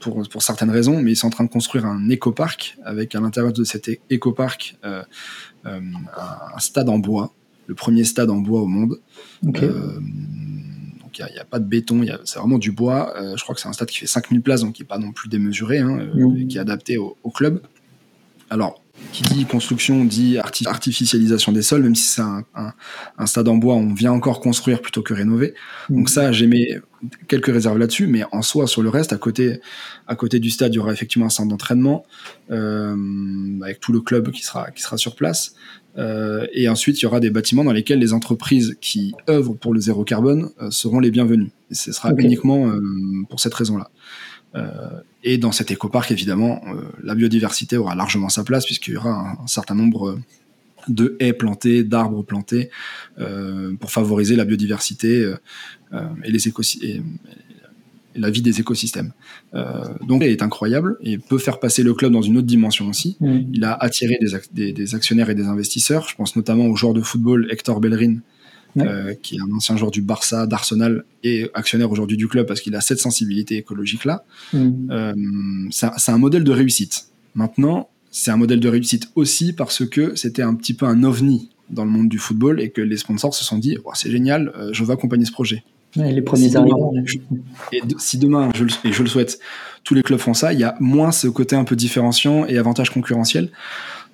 pour, pour certaines raisons, mais ils sont en train de construire un éco-parc avec à l'intérieur de cet éco-parc euh, euh, un stade en bois, le premier stade en bois au monde. Euh, donc il n'y a, pas de béton, c'est vraiment du bois. je crois que c'est un stade qui fait 5000 places, donc qui n'est pas non plus démesuré, hein, mmh. qui est adapté au, au club. Alors, qui dit construction dit artificialisation des sols, même si c'est un, stade en bois, on vient encore construire plutôt que rénover. Donc mm. ça, j'ai mis quelques réserves là-dessus, mais en soi, sur le reste, à côté, à côté du stade, il y aura effectivement un centre d'entraînement euh, avec tout le club qui sera, qui sera sur place. Euh, et ensuite, il y aura des bâtiments dans lesquels les entreprises qui œuvrent pour le zéro carbone euh, seront les bienvenues. Et ce sera uniquement pour cette raison-là. Et dans cet éco-parc, évidemment, euh, la biodiversité aura largement sa place puisqu'il y aura un, certain nombre de haies plantées, d'arbres plantés euh, pour favoriser la biodiversité euh, et, les et, la vie des écosystèmes. donc, il est incroyable et peut faire passer le club dans une autre dimension aussi. Mm. Il a attiré des, des, actionnaires et des investisseurs. Je pense notamment au joueur de football Hector Bellerin, euh, qui est un ancien joueur du Barça, d'Arsenal et actionnaire aujourd'hui du club parce qu'il a cette sensibilité écologique-là. Mm. Euh, c'est un modèle de réussite. Maintenant, c'est un modèle de réussite aussi parce que c'était un petit peu un ovni dans le monde du football et que les sponsors se sont dit oh, c'est génial, euh, je veux accompagner ce projet. les premiers si arrivants. Et si demain, je le, et je le souhaite, tous les clubs font ça, il y a moins ce côté un peu différenciant et avantage concurrentiel.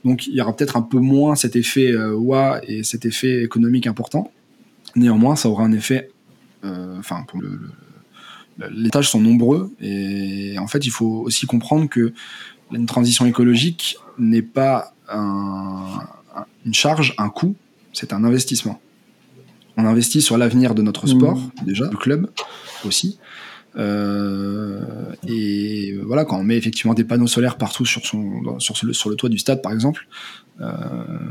Donc il y aura peut-être un peu moins cet effet euh, et cet effet économique important. Néanmoins, ça aura un effet. Euh, enfin, les tâches sont nombreux et en fait, il faut aussi comprendre que une transition écologique n'est pas une charge, un coût, c'est un investissement. On investit sur l'avenir de notre sport, mmh. déjà, du club aussi, et voilà, quand on met effectivement des panneaux solaires partout sur, son, sur, le, sur le toit du stade, par exemple, euh,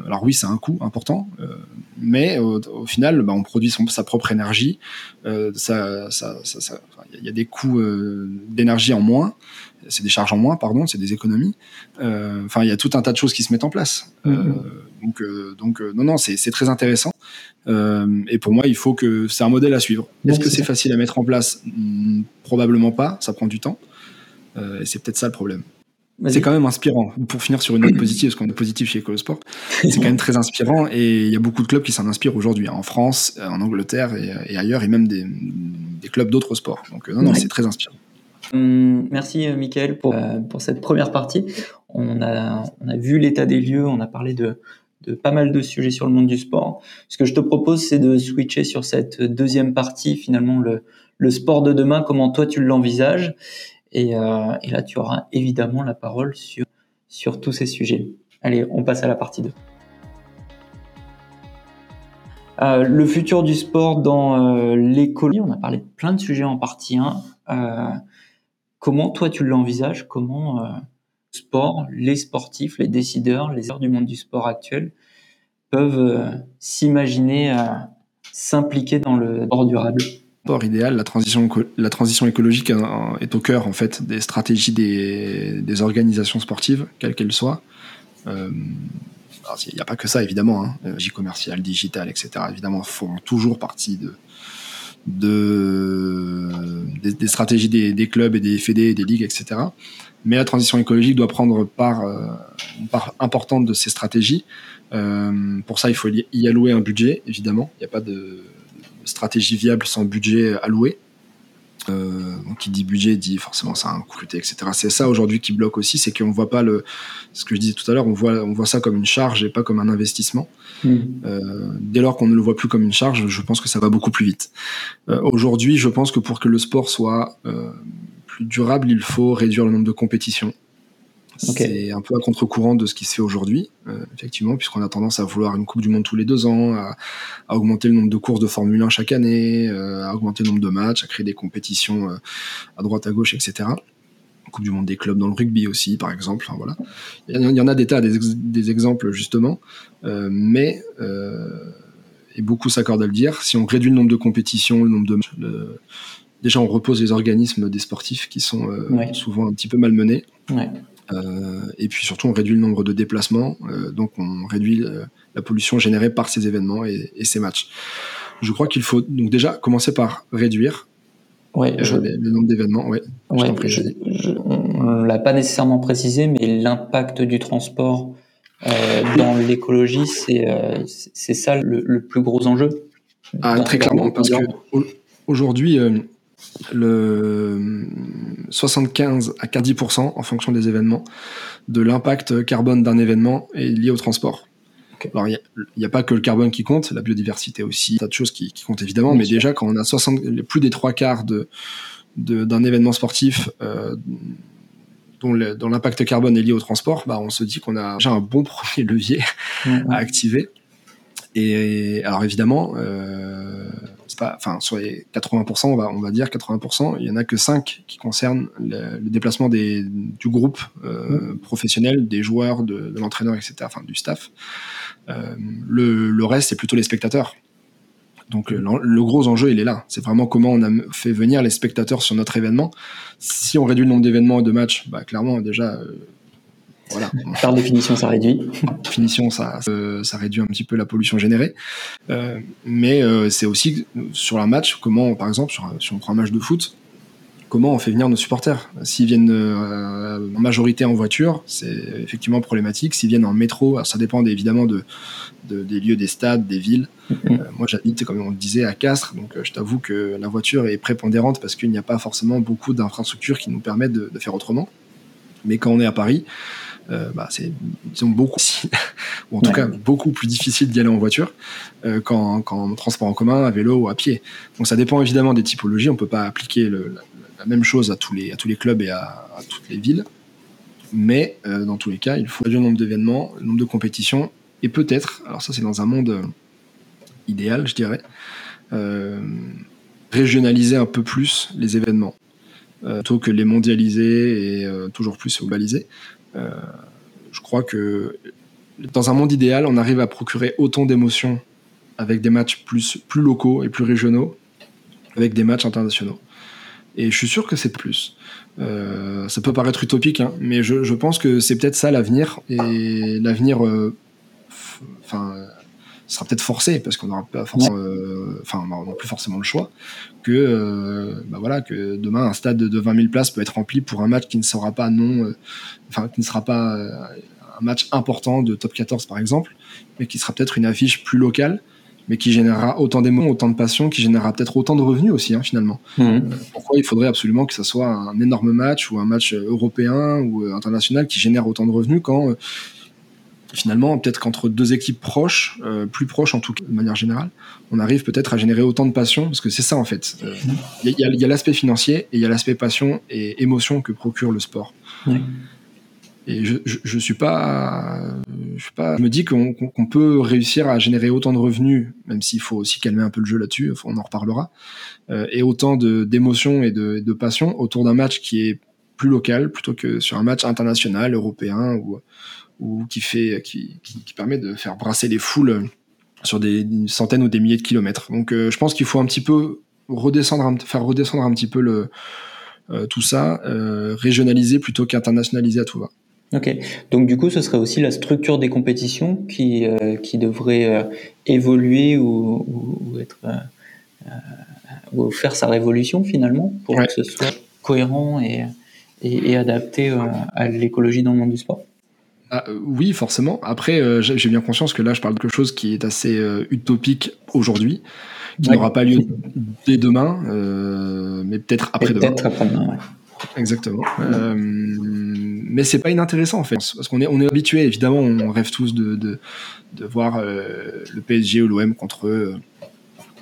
alors oui, c'est un coût important, euh, mais au, final, bah, on produit son, sa propre énergie. Il ça, ça, ça, y a des coûts d'énergie en moins, c'est des charges en moins, pardon, c'est des économies. Enfin, il y a tout un tas de choses qui se mettent en place. Mm-hmm. donc, donc non, non, c'est très intéressant. Euh, et pour moi, il faut que c'est un modèle à suivre. Est-ce que c'est facile à mettre en place? Hmm, Probablement pas. Ça prend du temps. Euh, et c'est peut-être ça le problème. C'est quand même inspirant. Pour finir sur une note positive, parce qu'on est positif chez Sport, c'est quand même très inspirant et il y a beaucoup de clubs qui s'en inspirent aujourd'hui, hein, en France, en Angleterre et, ailleurs, et même des, clubs d'autres sports. Donc non, non, c'est très inspirant. Hum, merci Mickaël pour, euh, pour cette première partie. On a, on a vu l'état des lieux, on a parlé de, pas mal de sujets sur le monde du sport. Ce que je te propose, c'est de switcher sur cette deuxième partie, finalement, le, sport de demain, comment toi tu l'envisages. Et, euh, là, tu auras évidemment la parole sur, tous ces sujets. Allez, on passe à la partie 2. Euh, le futur du sport dans euh, l'économie, on a parlé de plein de sujets en partie 1. Euh, comment toi tu l'envisages? Comment sport, les sportifs, les décideurs, les heures du monde du sport actuel peuvent euh, s'imaginer euh, s'impliquer dans le sport durable sport idéal, la transition, la transition écologique est au cœur en fait des stratégies des, organisations sportives, quelles qu'elles soient. Euh, il n'y a pas que ça évidemment, hein, commercial, digital, etc. Évidemment, font toujours partie de des, stratégies des, des, clubs et des fédés, des ligues, etc. Mais la transition écologique doit prendre part, euh, une part importante de ces stratégies. Euh, pour ça, il faut y allouer un budget, évidemment. Il n'y a pas de stratégie viable sans budget alloué. Euh, donc, qui dit budget dit forcément ça a un coût, etc. C'est ça aujourd'hui qui bloque aussi, c'est qu'on voit pas le, ce que je disais tout à l'heure, on voit, on voit ça comme une charge et pas comme un investissement. Mmh. Euh, dès lors qu'on ne le voit plus comme une charge, je pense que ça va beaucoup plus vite. Euh, aujourd'hui, je pense que pour que le sport soit plus durable, il faut réduire le nombre de compétitions. C'est un peu à contre-courant de ce qui se fait aujourd'hui, euh, effectivement, puisqu'on a tendance à vouloir une Coupe du Monde tous les deux ans, à, augmenter le nombre de courses de Formule 1 chaque année, euh, à augmenter le nombre de matchs, à créer des compétitions euh, à droite, à gauche, etc. Coupe du Monde des clubs dans le rugby aussi, par exemple. voilà. Il y, en a des tas, des, exemples justement, mais et beaucoup s'accordent à le dire. Si on réduit le nombre de compétitions, le nombre de matchs, déjà on repose les organismes des sportifs qui sont souvent un petit peu malmenés. Ouais. Euh, et puis surtout, on réduit le nombre de déplacements, euh, donc on réduit euh, la pollution générée par ces événements et, ces matchs. Je crois qu'il faut donc déjà commencer par réduire Ouais, je... le nombre d'événements, ouais. on ne l'a pas nécessairement précisé, mais l'impact du transport dans l'écologie, c'est ça le, plus gros enjeu. Ah, très clairement, parce que aujourd'hui, le 75 à 40% en fonction des événements de l'impact carbone d'un événement est lié au transport. Alors, il n'y a, pas que le carbone qui compte, la biodiversité aussi, tas de choses qui, comptent évidemment, mais déjà, quand on a 60, plus des trois quarts de, d'un événement sportif euh, dont, l'impact carbone est lié au transport, bah, on se dit qu'on a déjà un bon premier levier à activer. Et alors évidemment, euh, pas, enfin, sur les 80%, on va, on va dire 80%, il y en a que 5 qui concernent le, déplacement des, du groupe euh, professionnel, des joueurs, de, l'entraîneur, etc., enfin du staff. Euh, le, le, reste, c'est plutôt les spectateurs. Donc le, le, gros enjeu, il est là. C'est vraiment comment on a fait venir les spectateurs sur notre événement. Si on réduit le nombre d'événements et de matchs, bah, clairement, déjà, euh, voilà. Par définition, ça réduit. Par définition, ça, euh, ça réduit un petit peu la pollution générée. Euh, mais euh, c'est aussi sur un match, comment, par exemple, sur, si on prend un match de foot, comment on fait venir nos supporters? S'ils viennent en majorité en voiture, c'est effectivement problématique. S'ils viennent en métro, ça dépend évidemment de, des lieux, des stades, des villes. Mm-hmm. moi, j'habite, comme on le disait, à Castres, donc je t'avoue que la voiture est prépondérante parce qu'il n'y a pas forcément beaucoup d'infrastructures qui nous permettent de, de faire autrement. Mais quand on est à Paris, euh, bah, c'est beaucoup, ou en tout cas beaucoup plus difficile d'y aller en voiture euh, qu'en, transport en commun, à vélo ou à pied. Donc ça dépend évidemment des typologies. On peut pas appliquer la, même chose à tous les, à tous les clubs et à, toutes les villes. Mais euh, dans tous les cas, il faut réduire le nombre d'événements, le nombre de compétitions, et peut-être, alors ça c'est dans un monde idéal, je dirais, régionaliser un peu plus les événements, plutôt que les mondialiser et toujours plus globaliser. Euh, je crois que dans un monde idéal, on arrive à procurer autant d'émotions avec des matchs plus, plus locaux et plus régionaux, avec des matchs internationaux. Et je suis sûr que c'est plus. Euh, ça peut paraître utopique, hein, mais je, pense que c'est peut-être ça l'avenir. Et l'avenir, euh, enfin, sera peut-être forcé parce qu'on n'aura pas forcément, euh, enfin, on plus forcément le choix. Que, euh, bah voilà, que demain un stade de 20 000 places peut être rempli pour un match qui ne sera pas non, euh, enfin, qui ne sera pas un match important de top 14 par exemple, mais qui sera peut-être une affiche plus locale mais qui générera autant d'émotions, autant de passion, qui générera peut-être autant de revenus aussi, hein, finalement. Mmh. pourquoi il faudrait absolument que ça soit un énorme match ou un match européen ou international qui génère autant de revenus quand finalement, peut-être qu'entre deux équipes proches, euh, plus proches en tout cas, de manière générale, on arrive peut-être à générer autant de passion, parce que c'est ça en fait. Euh, il y a, l'aspect financier et il y a l'aspect passion et émotion que procure le sport. Et je, je, suis pas, je suis pas, je me dis qu'on peut réussir à générer autant de revenus, même s'il faut aussi calmer un peu le jeu là-dessus, on en reparlera, euh, et autant d'émotions et de, de passion autour d'un match qui est plus local plutôt que sur un match international, européen ou ou qui fait qui, qui, permet de faire brasser les foules sur des centaines ou des milliers de kilomètres. Donc euh, je pense qu'il faut un petit peu redescendre, faire redescendre un petit peu le, euh, tout ça, euh, régionaliser plutôt qu'internationaliser à tout va. Ok, donc du coup ce serait aussi la structure des compétitions qui, qui devrait évoluer ou, ou, être ou faire sa révolution finalement pour que ce soit cohérent et, et, et adapté à l'écologie dans le monde du sport? Ah, euh, oui, forcément. Après, euh, j'ai bien conscience que là, je parle de quelque chose qui est assez euh, utopique aujourd'hui, qui n'aura pas lieu dès demain, mais peut-être après-demain. Peut-être après-demain, ouais. Exactement. mais c'est pas inintéressant en fait, parce qu'on est, on est habitué, évidemment, on rêve tous de, de, de voir le PSG ou l'OM contre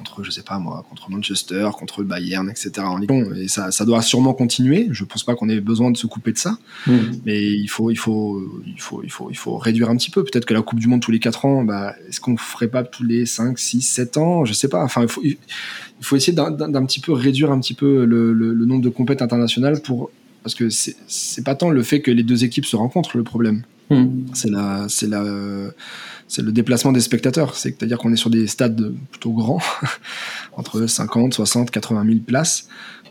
contre, je sais pas moi, contre Manchester, contre le Bayern, etc. en Ligue Et ça, ça doit sûrement continuer. Je pense pas qu'on ait besoin de se couper de ça. Mm. Mais il faut, il, faut, il, faut, il, faut, il faut réduire un petit peu. Peut-être que la Coupe du Monde tous les 4 ans, bah, est-ce qu'on ferait pas tous les 5, 6, 7 ans? Je sais pas. Enfin, il faut, il faut essayer d'un petit peu réduire un petit peu le, le, nombre de compétitions internationales pour. Parce que c'est pas tant le fait que les deux équipes se rencontrent le problème. Mm. C'est la, c'est la, c'est le déplacement des spectateurs. C'est-à-dire qu'on est sur des stades plutôt grands, entre 50, 60, 80 000 places,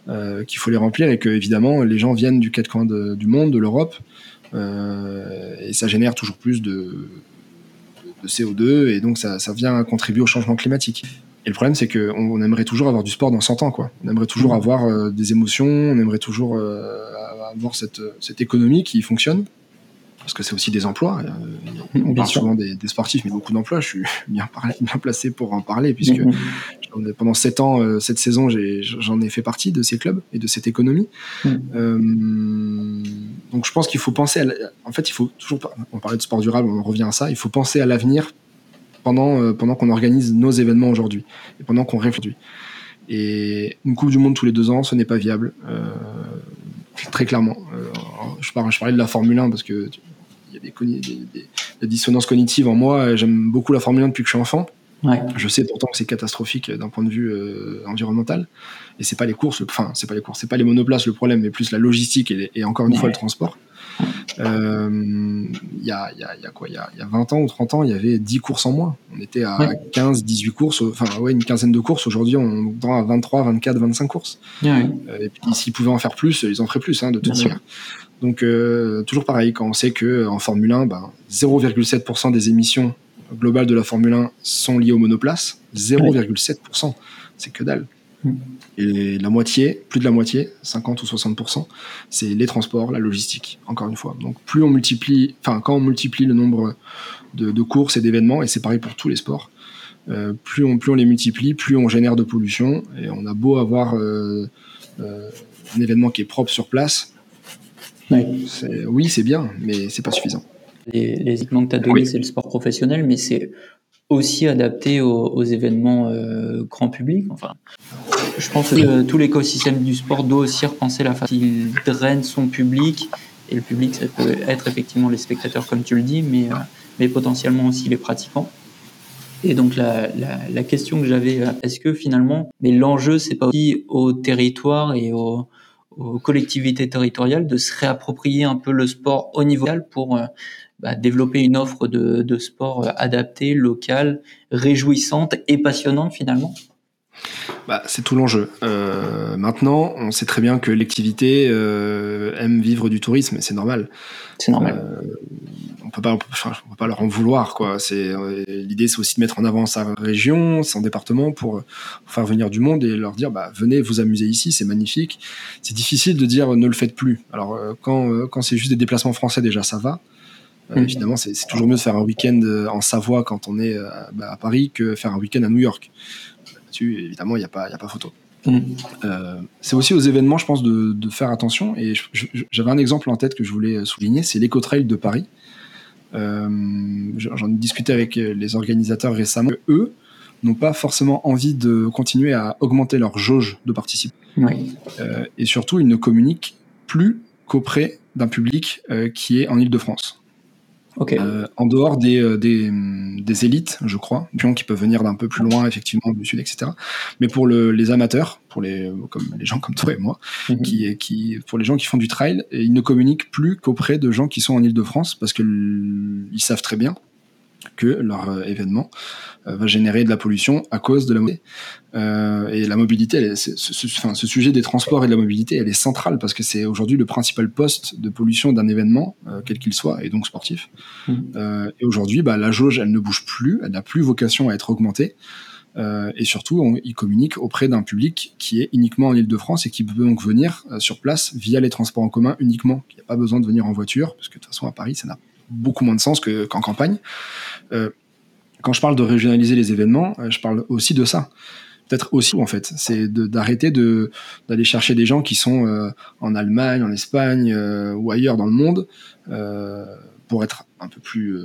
euh, qu'il faut les remplir et que évidemment les gens viennent du quatre coins du monde, de l'Europe, euh, et ça génère toujours plus de, CO2 et donc ça, vient contribuer au changement climatique. Et le problème, c'est qu'on on aimerait toujours avoir du sport dans 100 ans, quoi. On aimerait toujours avoir des émotions, on aimerait toujours avoir cette, cette économie qui fonctionne parce que c'est aussi des emplois. Euh, on parle souvent des, sportifs, mais beaucoup d'emplois. Je suis bien, placé pour en parler, puisque mm-hmm. pendant sept ans, euh, cette saison, j'en ai, fait partie de ces clubs et de cette économie. Euh, donc je pense qu'il faut penser à. En fait, il faut toujours. On parlait de sport durable, on revient à ça. Il faut penser à l'avenir pendant, pendant qu'on organise nos événements aujourd'hui et pendant qu'on réfléchit. Et une Coupe du Monde tous les deux ans, ce n'est pas viable. très clairement. je, parlais, je parlais de la Formule 1 parce que il y a des, dissonances cognitives en moi. J'aime beaucoup la Formule 1 depuis que je suis enfant. Je sais pourtant que c'est catastrophique d'un point de vue euh, environnemental. Et c'est pas les courses, enfin, c'est pas les courses, c'est pas les monoplaces le problème, mais plus la logistique et, encore une fois le transport. Euh, il y, a, y, a, quoi? Il y a, y a 20 ans ou 30 ans, il y avait 10 courses en moins. On était à 15, 18 courses, enfin, ouais, une quinzaine de courses. Aujourd'hui, on est à 23, 24, 25 courses. Euh, et puis, s'ils pouvaient en faire plus, ils en feraient plus, hein, de toute manière. Donc euh, toujours pareil, quand on sait que en Formule 1, ben, 0,7% des émissions globales de la Formule 1 sont liées aux monoplaces, 0,7%, c'est que dalle. Et la moitié, plus de la moitié, 50 ou 60%, c'est les transports, la logistique, encore une fois. Donc plus on multiplie, enfin quand on multiplie le nombre de, courses et d'événements, et c'est pareil pour tous les sports, euh, plus, on, plus on les multiplie, plus on génère de pollution, et on a beau avoir euh, un événement qui est propre sur place, oui, c'est bien, mais c'est pas suffisant. Les, les exemples que tu as donnés, c'est le sport professionnel, mais c'est aussi adapté aux, événements euh, grand public. Enfin, je pense que tout l'écosystème du sport doit aussi repenser la façon qu'il draine son public. Et le public, ça peut être effectivement les spectateurs, comme tu le dis, mais, euh, mais potentiellement aussi les pratiquants. Et donc la, la, la question que j'avais, euh, est-ce que finalement, mais l'enjeu, c'est pas aussi au territoire et au, aux collectivités territoriales de se réapproprier un peu le sport au niveau local pour euh, bah, développer une offre de, de sport adaptée, locale, réjouissante et passionnante finalement? Bah, c'est tout l'enjeu. Euh, maintenant, on sait très bien que l'activité euh, aime vivre du tourisme, et c'est normal. C'est normal. Euh, on peut pas, on peut pas leur en vouloir, quoi. C'est l'idée, c'est aussi de mettre en avant sa région, son département, pour faire venir du monde et leur dire, bah, venez vous amuser ici, c'est magnifique. C'est difficile de dire ne le faites plus. Alors quand quand c'est juste des déplacements français, déjà ça va. Euh, Finalement, c'est toujours mieux de faire un week-end en Savoie quand on est bah, à Paris que faire un week-end à New York là-dessus, évidemment, il n'y a, pas, a pas photo. Mm. Euh, c'est aussi aux événements, je pense, de, faire attention. Et j'avais un exemple en tête que je voulais souligner, c'est l'éco-trail de Paris. Euh, j'en ai discuté avec les organisateurs récemment. Eux n'ont pas forcément envie de continuer à augmenter leur jauge de participants. Euh, et surtout, ils ne communiquent plus qu'auprès d'un public qui est en Ile-de-France. Euh, en dehors des, euh, des, élites, je crois, qui peuvent venir d'un peu plus loin, effectivement, du sud, etc. Mais pour les amateurs, pour les, comme les gens comme toi et moi, mhm. qui, qui, pour les gens qui font du trail, ils ne communiquent plus qu'auprès de gens qui sont en Ile-de-France parce qu'ils savent très bien que leur euh, événement euh, va générer de la pollution à cause de la mobilité. Euh, et la mobilité, ce, ce, sujet des transports et de la mobilité, elle est centrale parce que c'est aujourd'hui le principal poste de pollution d'un événement, quel qu'il soit, et donc sportif. Mmh. et aujourd'hui, bah, la jauge, elle ne bouge plus, elle n'a plus vocation à être augmentée. et surtout, on, il communique auprès d'un public qui est uniquement en Ile-de-France et qui peut donc venir sur place via les transports en commun uniquement. Il n'y a pas besoin de venir en voiture, parce que de toute façon, à Paris, ça n'a beaucoup moins de sens qu'en campagne. Euh, quand je parle de régionaliser les événements, euh, je parle aussi de ça. Peut-être aussi, en fait, c'est d'arrêter de, d'aller chercher des gens qui sont euh, en Allemagne, en Espagne ou ailleurs dans le monde pour être un peu plus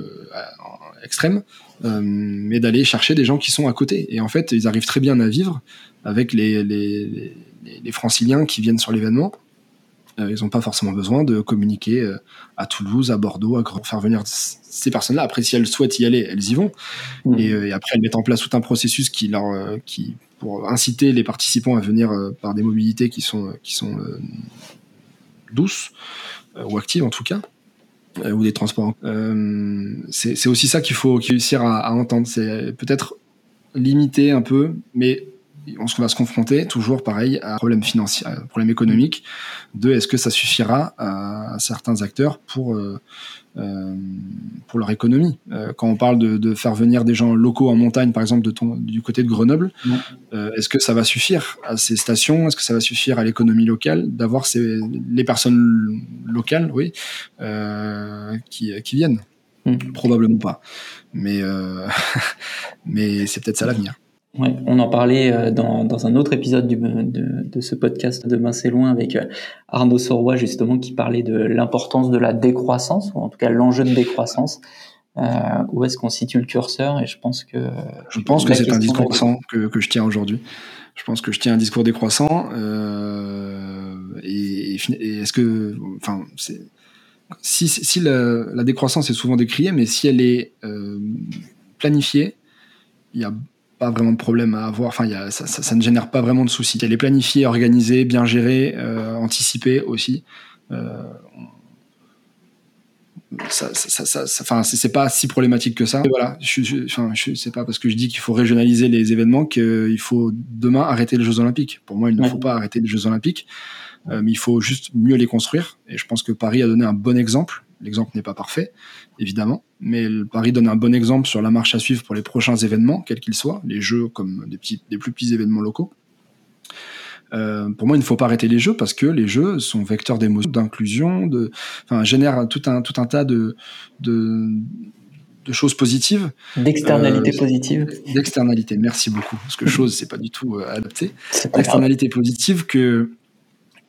extrême, mais d'aller chercher des gens qui sont à côté. Et en fait, ils arrivent très bien à vivre avec les, les, les franciliens qui viennent sur l'événement euh, ils n'ont pas forcément besoin de communiquer euh, à Toulouse, à Bordeaux, à faire venir ces personnes-là. Après, si elles souhaitent y aller, elles y vont. Mmh. Euh, et, après, elles mettent en place tout un processus qui leur, qui, pour inciter les participants à venir par des mobilités qui sont, qui sont douces ou actives en tout cas ou des transports. c'est aussi ça qu'il faut réussir à, à entendre. C'est peut-être limiter un peu, mais on va se confronter toujours pareil à un problème financier, un problème économique de est-ce que ça suffira à, certains acteurs pour euh, euh, pour leur économie. Euh, quand on parle de, faire venir des gens locaux en montagne, par exemple de ton, du côté de Grenoble, est-ce que ça va suffire à ces stations? Est-ce que ça va suffire à l'économie locale d'avoir les personnes locales, oui, qui, qui viennent? Hmm. Probablement pas. Mais, mais c'est peut-être ça l'avenir on en parlait euh, dans, un autre épisode de, ce podcast Demain c'est loin avec euh, Arnaud Soroy justement qui parlait de l'importance de la décroissance ou en tout cas l'enjeu de décroissance. Euh, où est-ce qu'on situe le curseur? Et je pense que je pense que c'est un discours décroissant que, je tiens aujourd'hui. Je pense que je tiens un discours décroissant et, est-ce que enfin si, si la, décroissance est souvent décriée, mais si elle est planifiée, il y a pas vraiment de problème à avoir. Enfin, y a, ça, ça, ne génère pas vraiment de soucis. Elle est planifiée, organisée, bien gérée, euh, anticipée aussi. Euh, ça, enfin, c'est pas si problématique que ça. voilà, je, je, enfin, je sais pas parce que je dis qu'il faut régionaliser les événements qu'il faut demain arrêter les Jeux Olympiques. Pour moi, il ne faut pas arrêter les Jeux Olympiques, euh, mais il faut juste mieux les construire. Et je pense que Paris a donné un bon exemple. L'exemple n'est pas parfait, évidemment, mais Paris donne un bon exemple sur la marche à suivre pour les prochains événements, quels qu'ils soient, les jeux comme des, petits, des plus petits événements locaux. Euh, pour moi, il ne faut pas arrêter les jeux parce que les jeux sont vecteurs d'émotion, d'inclusion, de, enfin, génèrent tout un, tout un tas de, de, de choses positives. D'externalités euh, positives. D'externalités, merci beaucoup. Parce que chose, c'est pas du tout euh, adapté. D'externalités positives que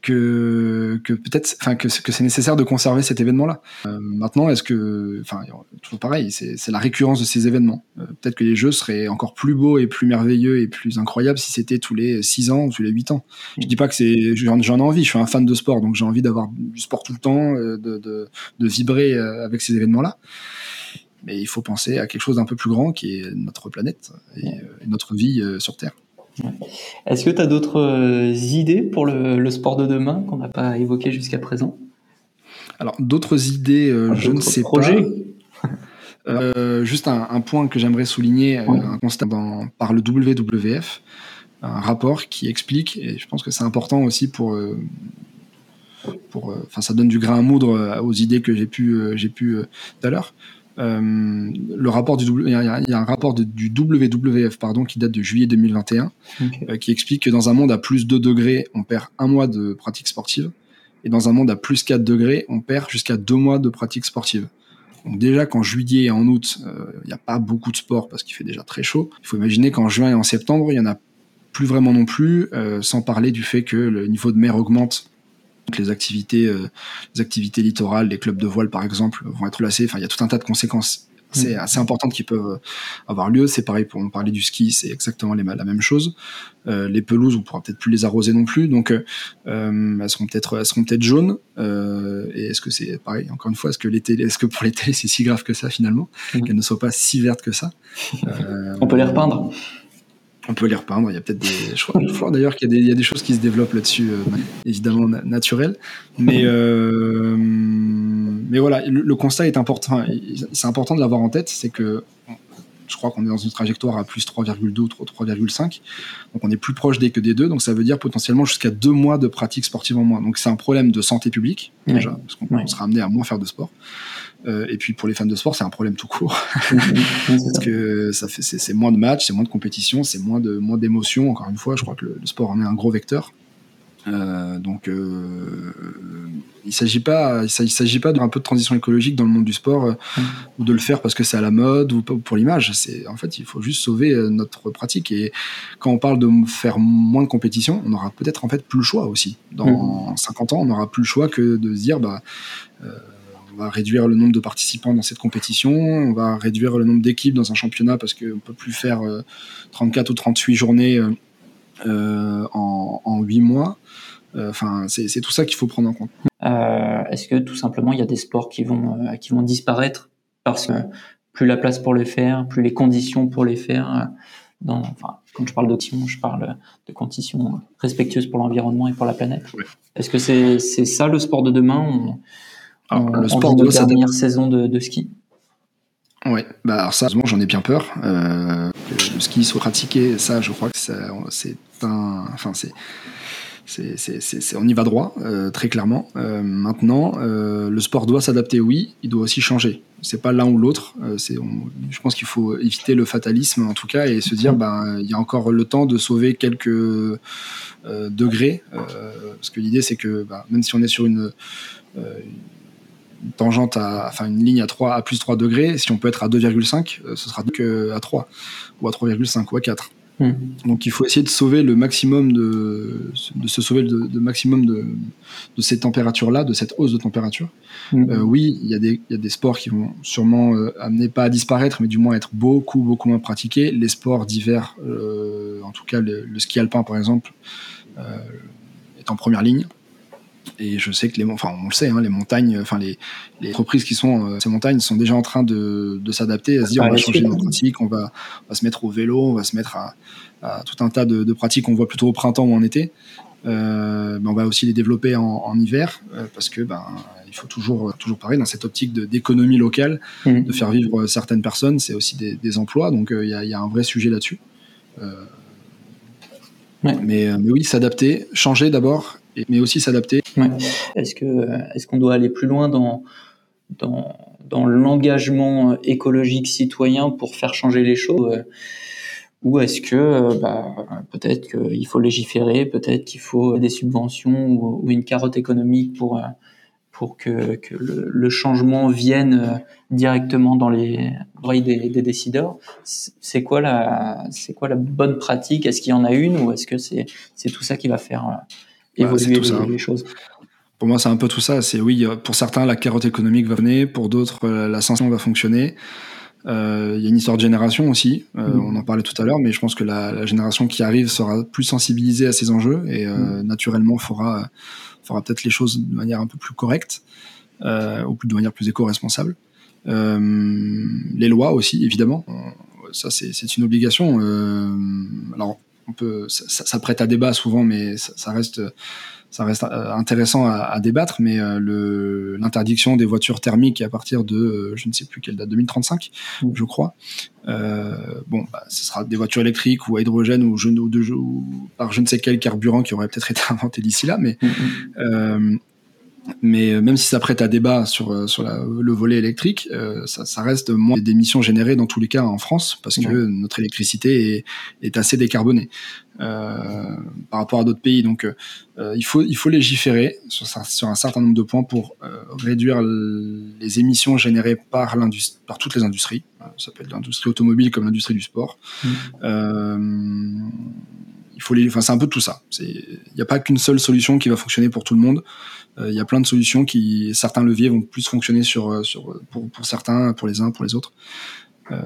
que, peut-être, enfin que, c'est nécessaire de conserver cet événement-là. Euh, maintenant, est-ce que, enfin toujours pareil, c'est la récurrence de ces événements. Euh, peut-être que les jeux seraient encore plus beaux et plus merveilleux et plus incroyables si c'était tous les 6 ans ou tous les 8 ans. Je dis pas que c'est, j'en ai envie. Je suis un fan de sport, donc j'ai envie d'avoir du sport tout le temps, euh, de, vibrer avec ces événements-là. Mais il faut penser à quelque chose d'un peu plus grand qui est notre planète et notre vie sur Terre. Est-ce que tu as d'autres euh, idées pour le, sport de demain qu'on n'a pas évoqué jusqu'à présent? Alors, d'autres idées, euh, je ne sais pas. Euh, juste un, point que j'aimerais souligner, un constat par le WWF, un rapport qui explique, et je pense que c'est important aussi pour, pour, enfin, ça donne du grain à moudre aux idées que j'ai pu, j'ai pu tout à l'heure. Euh, le rapport du il y, a un rapport du WWF pardon qui date de juillet 2021 euh, qui explique que dans un monde à plus 2 degrés on perd un mois de pratique sportive et dans un monde à plus 4 degrés on perd jusqu'à deux mois de pratique sportive. Donc déjà qu'en juillet et en août euh, il n'y a pas beaucoup de sport parce qu'il fait déjà très chaud. Il faut imaginer qu'en juin et en septembre il y en a plus vraiment non plus, sans parler du fait que le niveau de mer augmente les activités, euh, les activités littorales, les clubs de voile par exemple, vont être placés. Enfin, il y a tout un tas de conséquences c'est mm. assez importantes qui peuvent euh, avoir lieu. C'est pareil pour parler du ski, c'est exactement les, la même chose. Euh, les pelouses, on pourra peut-être plus les arroser non plus, donc euh, elles seront peut-être, elles seront peut-être jaunes. et est-ce que c'est pareil Encore une fois, est-ce que l'été, est-ce que pour l'été c'est si grave que ça finalement? Mm. qu'elles ne soient pas si vertes que ça On peut les repeindre. On peut les repeindre. Il y a peut-être des. Je crois, d'ailleurs qu'il y, a des choses qui se développent là-dessus, euh, évidemment naturelles. Mais, euh, mais voilà, le, constat est important. C'est important de l'avoir en tête. C'est que je crois qu'on est dans une trajectoire à plus 3,2 ou 3,5. Donc on est plus proche des que des deux. Donc ça veut dire potentiellement jusqu'à deux mois de pratique sportive en moins. Donc c'est un problème de santé publique, déjà, parce qu'on sera amené à moins faire de sport. Euh, et puis pour les fans de sport, c'est un problème tout court. Parce que ça fait, c'est, moins de matchs, c'est moins de compétition, c'est moins de moins d'émotions. Encore une fois, je crois que le, sport en est un gros vecteur. Euh, donc, euh, il s'agit pas, il s'agit pas d'un peu de transition écologique dans le monde du sport mm. ou de le faire parce que c'est à la mode ou pour l'image. C'est en fait, il faut juste sauver notre pratique. Et quand on parle de faire moins de compétition, on aura peut-être en fait plus le choix aussi. Dans 50 mm. ans, on n'aura plus le choix que de se dire, bah on va réduire le nombre de participants dans cette compétition, on va réduire le nombre d'équipes dans un championnat parce qu'on ne peut plus faire 34 euh, ou 38 journées euh, euh, en, en 8 mois. Enfin, c'est tout ça qu'il faut prendre en compte. Est-ce que tout simplement il y a des sports qui vont, qui vont disparaître parce que plus la place pour les faire, plus les conditions pour les faire. Dans, enfin, quand je parle d'optimum, je parle de conditions respectueuses pour l'environnement et pour la planète. Est-ce que c'est ça le sport de demain? Le sport doit dernière saison de, ski? Ouais, bah alors ça, j'en ai bien peur. Euh, le ski soit pratiqué, ça, je crois que c'est un, enfin c'est c'est, on y va droit, euh, très clairement. Euh, maintenant, euh, le sport doit s'adapter, oui, il doit aussi changer. C'est pas l'un ou l'autre. c'est, je pense qu'il faut éviter le fatalisme, en tout cas, et se dire, ben, il y a encore le temps de sauver quelques degrés, parce que l'idée, c'est que ben, même si on est sur une, tangente à, enfin, une ligne à 3, à plus 3 degrés, si on peut être à 2,5, ce sera que à 3, ou à 3,5, ou à 4. Hmm. Donc il faut essayer de sauver le maximum de, de se sauver le maximum de, de ces températures-là, de cette hausse de température. Hmm. Euh, oui, il y, a des, y a des sports qui vont sûrement euh, amener pas à disparaître, mais du moins être beaucoup beaucoup moins pratiqués. Les sports d'hiver, euh, en tout cas le, ski alpin par exemple, est en première ligne. Et je sais que les, enfin, on le sait, hein, les montagnes, enfin les, les, entreprises qui sont euh, ces montagnes sont déjà en train de, de s'adapter, à se dire on va changer nos pratiques, on va, on va, se mettre au vélo, on va se mettre à, à tout un tas de, de pratiques qu'on voit plutôt au printemps ou en été. Euh, ben on va aussi les développer en, en hiver euh, parce que ben il faut toujours toujours pareil dans cette optique d'économie locale, mmh. de faire vivre certaines personnes, c'est aussi des, des, emplois, donc il y a, y, a, un vrai sujet là-dessus. Mais, mais, oui, s'adapter, changer d'abord mais aussi s'adapter. Est-ce que est-ce qu'on doit aller plus loin dans dans, dans l'engagement écologique citoyen pour faire changer les choses? Ou est-ce que bah, peut-être qu'il faut légiférer, peut-être qu'il faut des subventions ou, une carotte économique pour pour que, que le, changement vienne directement dans les oreilles des, décideurs? C'est quoi la quoi la bonne pratique? Est-ce qu'il y en a une ou est-ce que c'est c'est tout ça qui va faire évoluer les, choses. Pour moi, c'est un peu tout ça. C'est oui, pour certains, la carotte économique va venir, pour d'autres, euh, la sanction va fonctionner. Euh, il y a une histoire de génération aussi. Euh, mm. On en parlait tout à l'heure, mais je pense que la, génération qui arrive sera plus sensibilisée à ces enjeux et mm. naturellement fera fera peut-être les choses de manière un peu plus correcte ou de manière plus éco-responsable. les lois aussi, évidemment. Ça, c'est une obligation. alors, on peut, ça, prête à débat souvent, mais ça, reste, ça reste euh, intéressant à, débattre. Mais euh, l'interdiction des voitures thermiques à partir de, euh, je ne sais plus quelle date, 2035, mmh. je crois. bon, bah, ce sera des voitures électriques ou à hydrogène ou, je, ou, de, ou par je ne sais quel carburant qui aurait peut-être été inventé d'ici là, mais mmh, mais euh, même si ça prête à débat sur, euh, sur le volet électrique, euh, ça, ça, reste moins d'émissions générées dans tous les cas en France, parce que notre électricité est, est assez décarbonée euh, par rapport à d'autres pays. Donc euh, il, faut, il faut légiférer sur, sur un certain nombre de points pour réduire les émissions générées par, par toutes les industries. Ça peut être l'industrie automobile comme l'industrie du sport. Mmh. il faut les, enfin, c'est un peu tout ça. Il n'y a pas qu'une seule solution qui va fonctionner pour tout le monde. Euh, il y a plein de solutions qui, certains leviers vont plus fonctionner sur, euh, sur pour, pour certains, pour les uns, pour les autres. Euh,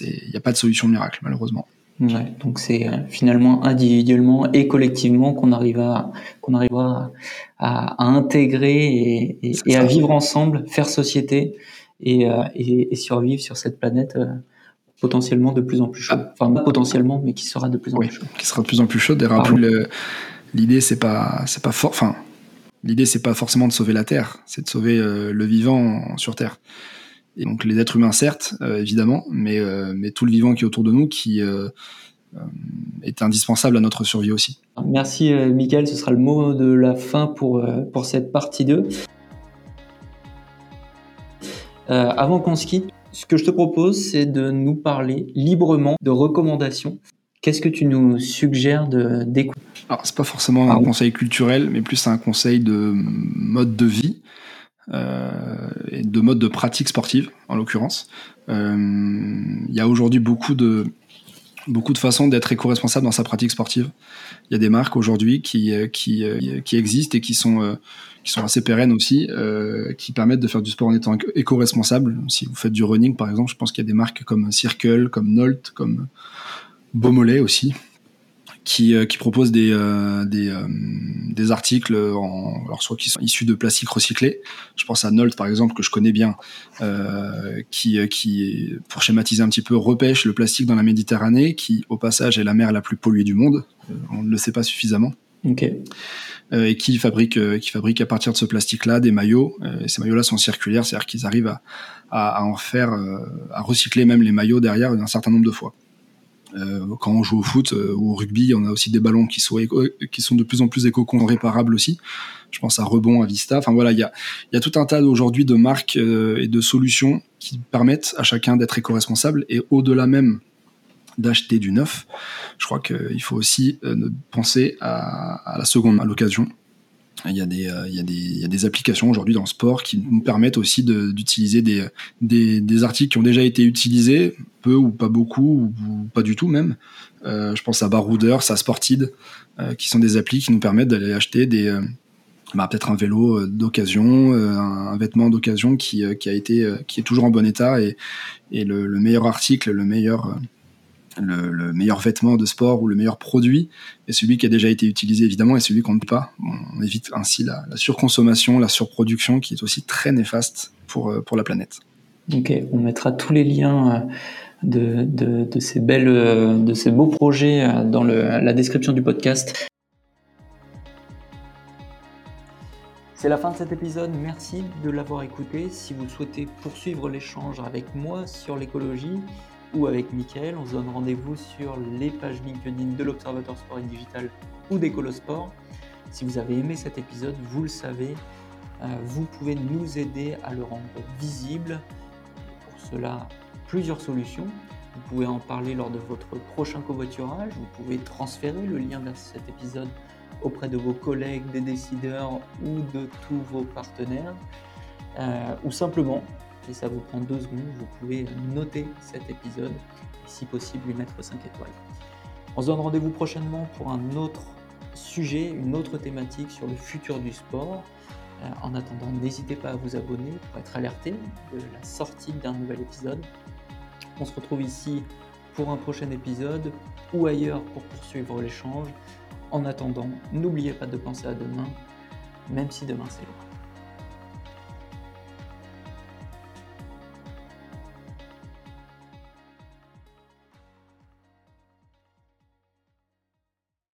il n'y a pas de solution miracle, malheureusement. Ouais, donc c'est finalement individuellement et collectivement qu'on arrive à qu'on arrivera à, à, intégrer et, et, et à vivre ensemble, faire société et, et, survivre sur cette planète potentiellement de plus en plus chaude. Enfin, pas potentiellement, mais qui sera de plus en plus chaude. Qui sera de plus en plus chaude. Et l'idée, c'est pas, c'est pas fort. Enfin, l'idée c'est pas forcément de sauver la Terre, c'est de sauver euh, le vivant sur Terre. Et donc les êtres humains certes, euh, évidemment, mais, euh, mais tout le vivant qui est autour de nous qui est indispensable à notre survie aussi. Merci Michael, ce sera le mot de la fin pour, pour cette partie 2. avant qu'on se quitte, ce que je te propose, c'est de nous parler librement de recommandations Qu'est-ce que tu nous suggères d'écouter Alors, c'est pas forcément un conseil culturel, mais plus un conseil de mode de vie euh, et de mode de pratique sportive, en l'occurrence. Euh, il y a aujourd'hui beaucoup de beaucoup de façons d'être éco-responsable dans sa pratique sportive. Il y a des marques aujourd'hui qui euh, qui, qui existent et qui sont qui sont assez pérennes aussi, qui permettent de faire du sport en étant éco-responsable. Si vous faites du running, par exemple, je pense qu'il y a des marques comme Circle, comme Nolt, comme Beaumolet aussi, qui, euh, qui propose des, euh, des, euh, des, articles, en, alors soit qui sont issus de plastique recyclé. Je pense à Nolt par exemple que je connais bien, qui, qui, pour schématiser un petit peu, repêche le plastique dans la Méditerranée, qui au passage est la mer la plus polluée du monde. on ne le sait pas suffisamment. Ok. et qui fabriquent, qui fabriquent à partir de ce plastique-là des maillots. et ces maillots-là sont circulaires, c'est-à-dire qu'ils arrivent à, à, en faire, à recycler même les maillots derrière un certain nombre de fois. Quand on joue au foot ou au rugby, on a aussi des ballons qui sont, qui sont de plus en plus éco-réparables aussi. Je pense à Rebond, à Vista. Enfin voilà, il y a, tout un tas aujourd'hui de marques et de solutions qui permettent à chacun d'être éco-responsable et au-delà même d'acheter du neuf, je crois qu'il faut aussi euh, penser à, la seconde, à l'occasion. Il y, a des, euh, il, y a des, il y a des applications aujourd'hui dans le sport qui nous permettent aussi d'utiliser des, des, articles qui ont déjà été utilisés, peu ou pas beaucoup, ou, pas du tout même. Euh, je pense à Barouders, à Sportid, qui sont des applis qui nous permettent d'aller acheter des, bah, peut-être un vélo d'occasion, un, vêtement d'occasion qui, qui a été, qui est toujours en bon état et, et le meilleur article, le meilleur le, meilleur vêtement de sport ou le meilleur produit est celui qui a déjà été utilisé évidemment et celui qu'on ne peut pas. On évite ainsi la, surconsommation, la surproduction qui est aussi très néfaste pour, euh, pour la planète. Ok, on mettra tous les liens euh, de, de, ces, belles, euh, de ces beaux projets dans la description du podcast. C'est la fin de cet épisode, merci de l'avoir écouté. Si vous souhaitez poursuivre l'échange avec moi sur l'écologie, ou avec Mickaël. On se donne rendez-vous sur les pages LinkedIn de l'Observateur Sport et Digital ou d'Ecolosport. Si vous avez aimé cet épisode, vous le savez, euh, vous pouvez nous aider à le rendre visible. Pour cela, plusieurs solutions. Vous pouvez en parler lors de votre prochain covoiturage. Vous pouvez transférer le lien vers cet épisode auprès de vos collègues, des décideurs ou de tous vos partenaires. Euh, ou simplement et ça vous prend deux secondes, vous pouvez noter cet épisode si possible lui mettre 5 étoiles. On se donne rendez-vous prochainement pour un autre sujet, une autre thématique sur le futur du sport. Euh, en attendant, n'hésitez pas à vous abonner pour être alerté de la sortie d'un nouvel épisode. On se retrouve ici pour un prochain épisode ou ailleurs pour poursuivre l'échange. En attendant, n'oubliez pas de penser à demain, même si demain c'est loin.